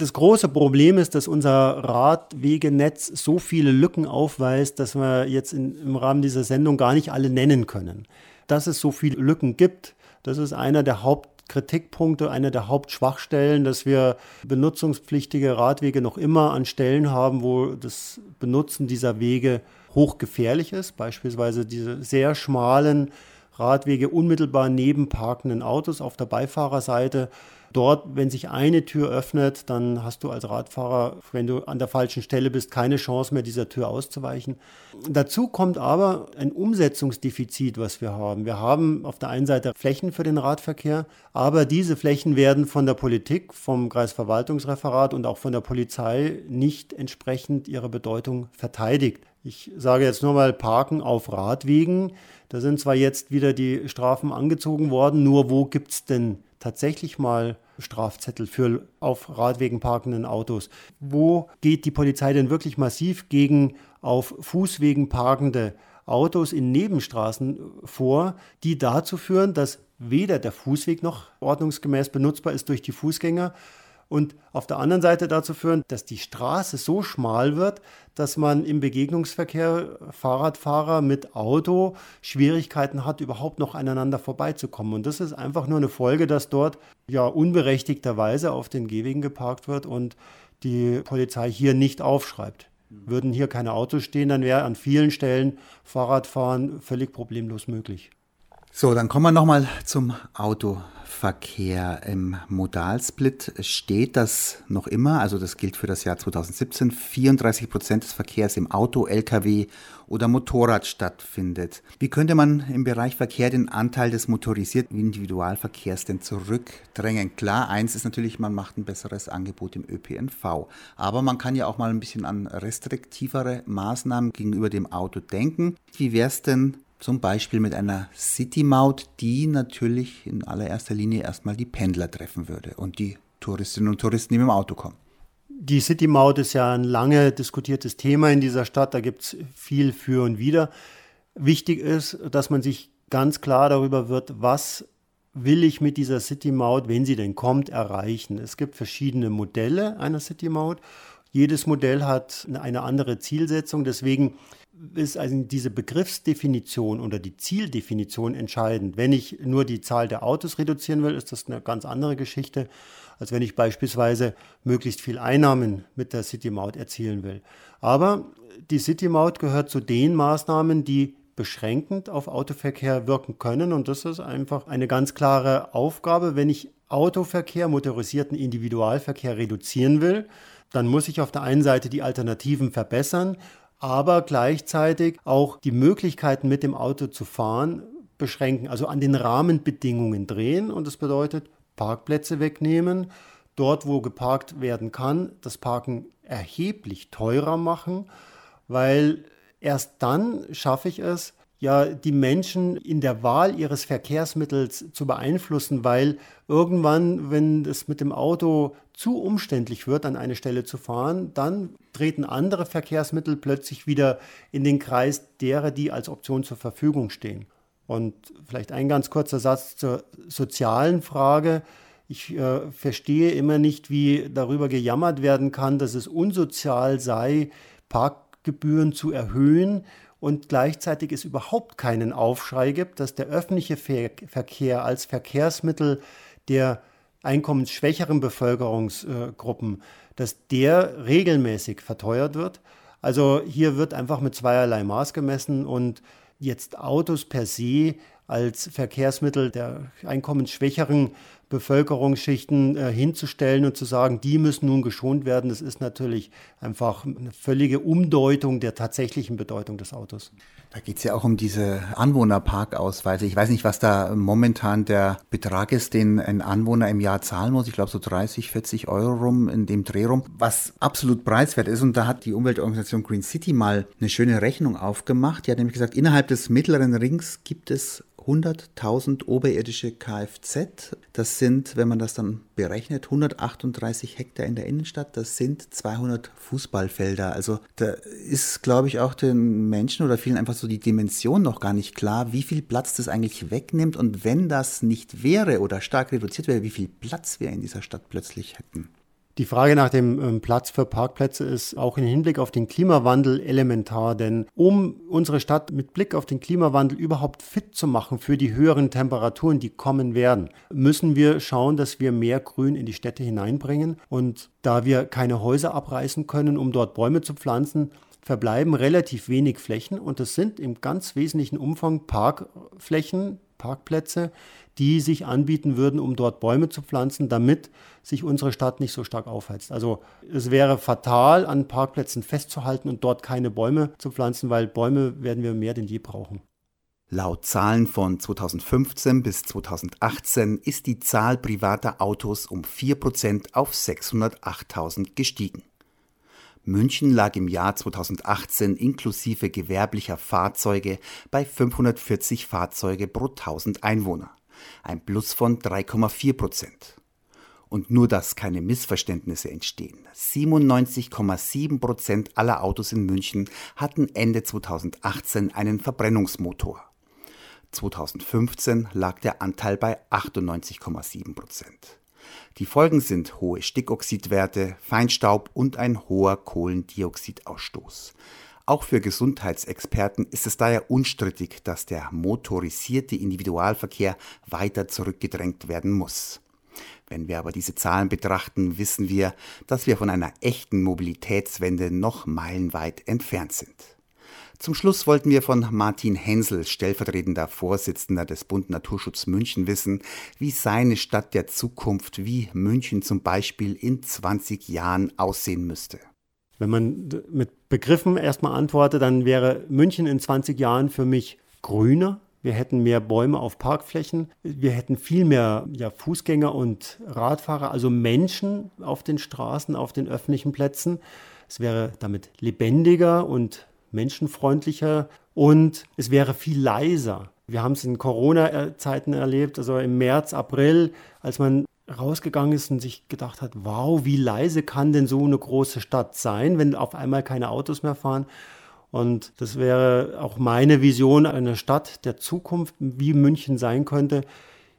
Das große Problem ist, dass unser Radwegenetz so viele Lücken aufweist, dass wir jetzt in, im Rahmen dieser Sendung gar nicht alle nennen können. Dass es so viele Lücken gibt, das ist einer der Hauptkritikpunkte, einer der Hauptschwachstellen, dass wir benutzungspflichtige Radwege noch immer an Stellen haben, wo das Benutzen dieser Wege hochgefährlich ist, beispielsweise diese sehr schmalen Radwege unmittelbar neben parkenden Autos auf der Beifahrerseite. Dort, wenn sich eine Tür öffnet, dann hast du als Radfahrer, wenn du an der falschen Stelle bist, keine Chance mehr, dieser Tür auszuweichen. Dazu kommt aber ein Umsetzungsdefizit, was wir haben. Wir haben auf der einen Seite Flächen für den Radverkehr, aber diese Flächen werden von der Politik, vom Kreisverwaltungsreferat und auch von der Polizei nicht entsprechend ihrer Bedeutung verteidigt. Ich sage jetzt nur mal Parken auf Radwegen. Da sind zwar jetzt wieder die Strafen angezogen worden, nur wo gibt es denn tatsächlich mal Strafzettel für auf Radwegen parkenden Autos? Wo geht die Polizei denn wirklich massiv gegen auf Fußwegen parkende Autos in Nebenstraßen vor, die dazu führen, dass weder der Fußweg noch ordnungsgemäß benutzbar ist durch die Fußgänger und auf der anderen Seite dazu führen, dass die Straße so schmal wird, dass man im Begegnungsverkehr Fahrradfahrer mit Auto Schwierigkeiten hat, überhaupt noch aneinander vorbeizukommen. Und das ist einfach nur eine Folge, dass dort ja unberechtigterweise auf den Gehwegen geparkt wird und die Polizei hier nicht aufschreibt. Würden hier keine Autos stehen, dann wäre an vielen Stellen Fahrradfahren völlig problemlos möglich. So, dann kommen wir nochmal zum Autoverkehr. Im Modalsplit steht das noch immer, also das gilt für das Jahr 2017, 34 Prozent des Verkehrs im Auto, Lkw oder Motorrad stattfindet. Wie könnte man im Bereich Verkehr den Anteil des motorisierten Individualverkehrs denn zurückdrängen? Klar, eins ist natürlich, man macht ein besseres Angebot im ÖPNV. Aber man kann ja auch mal ein bisschen an restriktivere Maßnahmen gegenüber dem Auto denken. Wie wäre es denn zum Beispiel mit einer City-Maut, die natürlich in allererster Linie erstmal die Pendler treffen würde und die Touristinnen und Touristen, die mit dem Auto kommen. Die City-Maut ist ja ein lange diskutiertes Thema in dieser Stadt. Da gibt es viel für und wider. Wichtig ist, dass man sich ganz klar darüber wird, was will ich mit dieser City-Maut, wenn sie denn kommt, erreichen. Es gibt verschiedene Modelle einer City-Maut. Jedes Modell hat eine andere Zielsetzung. Deswegen ist also diese Begriffsdefinition oder die Zieldefinition entscheidend. Wenn ich nur die Zahl der Autos reduzieren will, ist das eine ganz andere Geschichte, als wenn ich beispielsweise möglichst viel Einnahmen mit der City Maut erzielen will. Aber die City Maut gehört zu den Maßnahmen, die beschränkend auf Autoverkehr wirken können. Und das ist einfach eine ganz klare Aufgabe. Wenn ich Autoverkehr, motorisierten Individualverkehr reduzieren will, dann muss ich auf der einen Seite die Alternativen verbessern, aber gleichzeitig auch die Möglichkeiten mit dem Auto zu fahren beschränken, also an den Rahmenbedingungen drehen. Und das bedeutet Parkplätze wegnehmen, dort wo geparkt werden kann, das Parken erheblich teurer machen, weil erst dann schaffe ich es, ja, die Menschen in der Wahl ihres Verkehrsmittels zu beeinflussen, weil irgendwann, wenn es mit dem Auto zu umständlich wird, an eine Stelle zu fahren, dann treten andere Verkehrsmittel plötzlich wieder in den Kreis derer, die als Option zur Verfügung stehen. Und vielleicht ein ganz kurzer Satz zur sozialen Frage. Ich äh, verstehe immer nicht, wie darüber gejammert werden kann, dass es unsozial sei, Parkgebühren zu erhöhen und gleichzeitig es überhaupt keinen Aufschrei gibt, dass der öffentliche Verkehr als Verkehrsmittel der einkommensschwächeren Bevölkerungsgruppen, dass der regelmäßig verteuert wird. Also hier wird einfach mit zweierlei Maß gemessen und jetzt Autos per se als Verkehrsmittel der einkommensschwächeren Bevölkerungsschichten äh, hinzustellen und zu sagen, die müssen nun geschont werden, das ist natürlich einfach eine völlige Umdeutung der tatsächlichen Bedeutung des Autos. Da geht es ja auch um diese Anwohnerparkausweise. Ich weiß nicht, was da momentan der Betrag ist, den ein Anwohner im Jahr zahlen muss. Ich glaube so 30, 40 Euro rum in dem Dreh rum, was absolut preiswert ist. Und da hat die Umweltorganisation Green City mal eine schöne Rechnung aufgemacht. Die hat nämlich gesagt, innerhalb des mittleren Rings gibt es 100.000 oberirdische Kfz. Das sind, wenn man das dann berechnet, 138 Hektar in der Innenstadt. Das sind 200 Fußballfelder. Also da ist, glaube ich, auch den Menschen oder vielen einfach so die Dimension noch gar nicht klar, wie viel Platz das eigentlich wegnimmt. Und wenn das nicht wäre oder stark reduziert wäre, wie viel Platz wir in dieser Stadt plötzlich hätten. Die Frage nach dem ähm, Platz für Parkplätze ist auch im Hinblick auf den Klimawandel elementar, denn um unsere Stadt mit Blick auf den Klimawandel überhaupt fit zu machen für die höheren Temperaturen, die kommen werden, müssen wir schauen, dass wir mehr Grün in die Städte hineinbringen. Und da wir keine Häuser abreißen können, um dort Bäume zu pflanzen, verbleiben relativ wenig Flächen und das sind im ganz wesentlichen Umfang Parkflächen, Parkplätze, die sich anbieten würden, um dort Bäume zu pflanzen, damit sich unsere Stadt nicht so stark aufheizt. Also es wäre fatal, an Parkplätzen festzuhalten und dort keine Bäume zu pflanzen, weil Bäume werden wir mehr denn je brauchen. Laut Zahlen von 2015 bis 2018 ist die Zahl privater Autos um 4% auf 608.000 gestiegen. München lag im Jahr 2018 inklusive gewerblicher Fahrzeuge bei 540 Fahrzeuge pro 1000 Einwohner, ein Plus von 3,4 Prozent. Und nur, dass keine Missverständnisse entstehen. 97,7 Prozent aller Autos in München hatten Ende 2018 einen Verbrennungsmotor. 2015 lag der Anteil bei 98,7 Prozent. Die Folgen sind hohe Stickoxidwerte, Feinstaub und ein hoher Kohlendioxidausstoß. Auch für Gesundheitsexperten ist es daher unstrittig, dass der motorisierte Individualverkehr weiter zurückgedrängt werden muss. Wenn wir aber diese Zahlen betrachten, wissen wir, dass wir von einer echten Mobilitätswende noch meilenweit entfernt sind. Zum Schluss wollten wir von Martin Hensel, stellvertretender Vorsitzender des Bund Naturschutz München, wissen, wie seine Stadt der Zukunft, wie München zum Beispiel in 20 Jahren aussehen müsste. Wenn man mit Begriffen erstmal antwortet, dann wäre München in 20 Jahren für mich grüner. Wir hätten mehr Bäume auf Parkflächen. Wir hätten viel mehr ja, Fußgänger und Radfahrer, also Menschen auf den Straßen, auf den öffentlichen Plätzen. Es wäre damit lebendiger und menschenfreundlicher und es wäre viel leiser. Wir haben es in Corona-Zeiten erlebt, also im März, April, als man rausgegangen ist und sich gedacht hat, wow, wie leise kann denn so eine große Stadt sein, wenn auf einmal keine Autos mehr fahren. Und das wäre auch meine Vision einer Stadt der Zukunft, wie München sein könnte.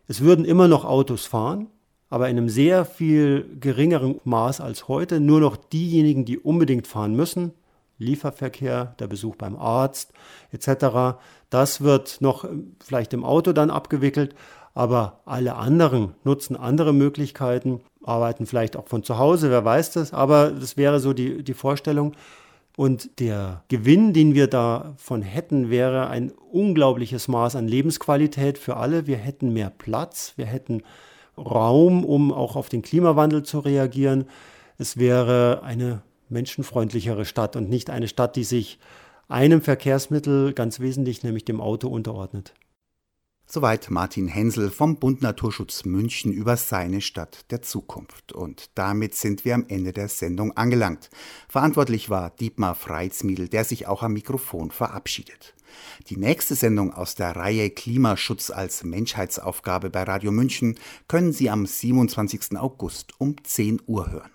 Es würden immer noch Autos fahren, aber in einem sehr viel geringeren Maß als heute. Nur noch diejenigen, die unbedingt fahren müssen, Lieferverkehr, der Besuch beim Arzt etc. Das wird noch vielleicht im Auto dann abgewickelt, aber alle anderen nutzen andere Möglichkeiten, arbeiten vielleicht auch von zu Hause, wer weiß das, aber das wäre so die, die Vorstellung. Und der Gewinn, den wir davon hätten, wäre ein unglaubliches Maß an Lebensqualität für alle. Wir hätten mehr Platz, wir hätten Raum, um auch auf den Klimawandel zu reagieren. Es wäre eine menschenfreundlichere Stadt und nicht eine Stadt, die sich einem Verkehrsmittel ganz wesentlich, nämlich dem Auto, unterordnet. Soweit Martin Hensel vom Bund Naturschutz München über seine Stadt der Zukunft. Und damit sind wir am Ende der Sendung angelangt. Verantwortlich war Dietmar Freitsmiedel, der sich auch am Mikrofon verabschiedet. Die nächste Sendung aus der Reihe Klimaschutz als Menschheitsaufgabe bei Radio München können Sie am 27. August um 10 Uhr hören.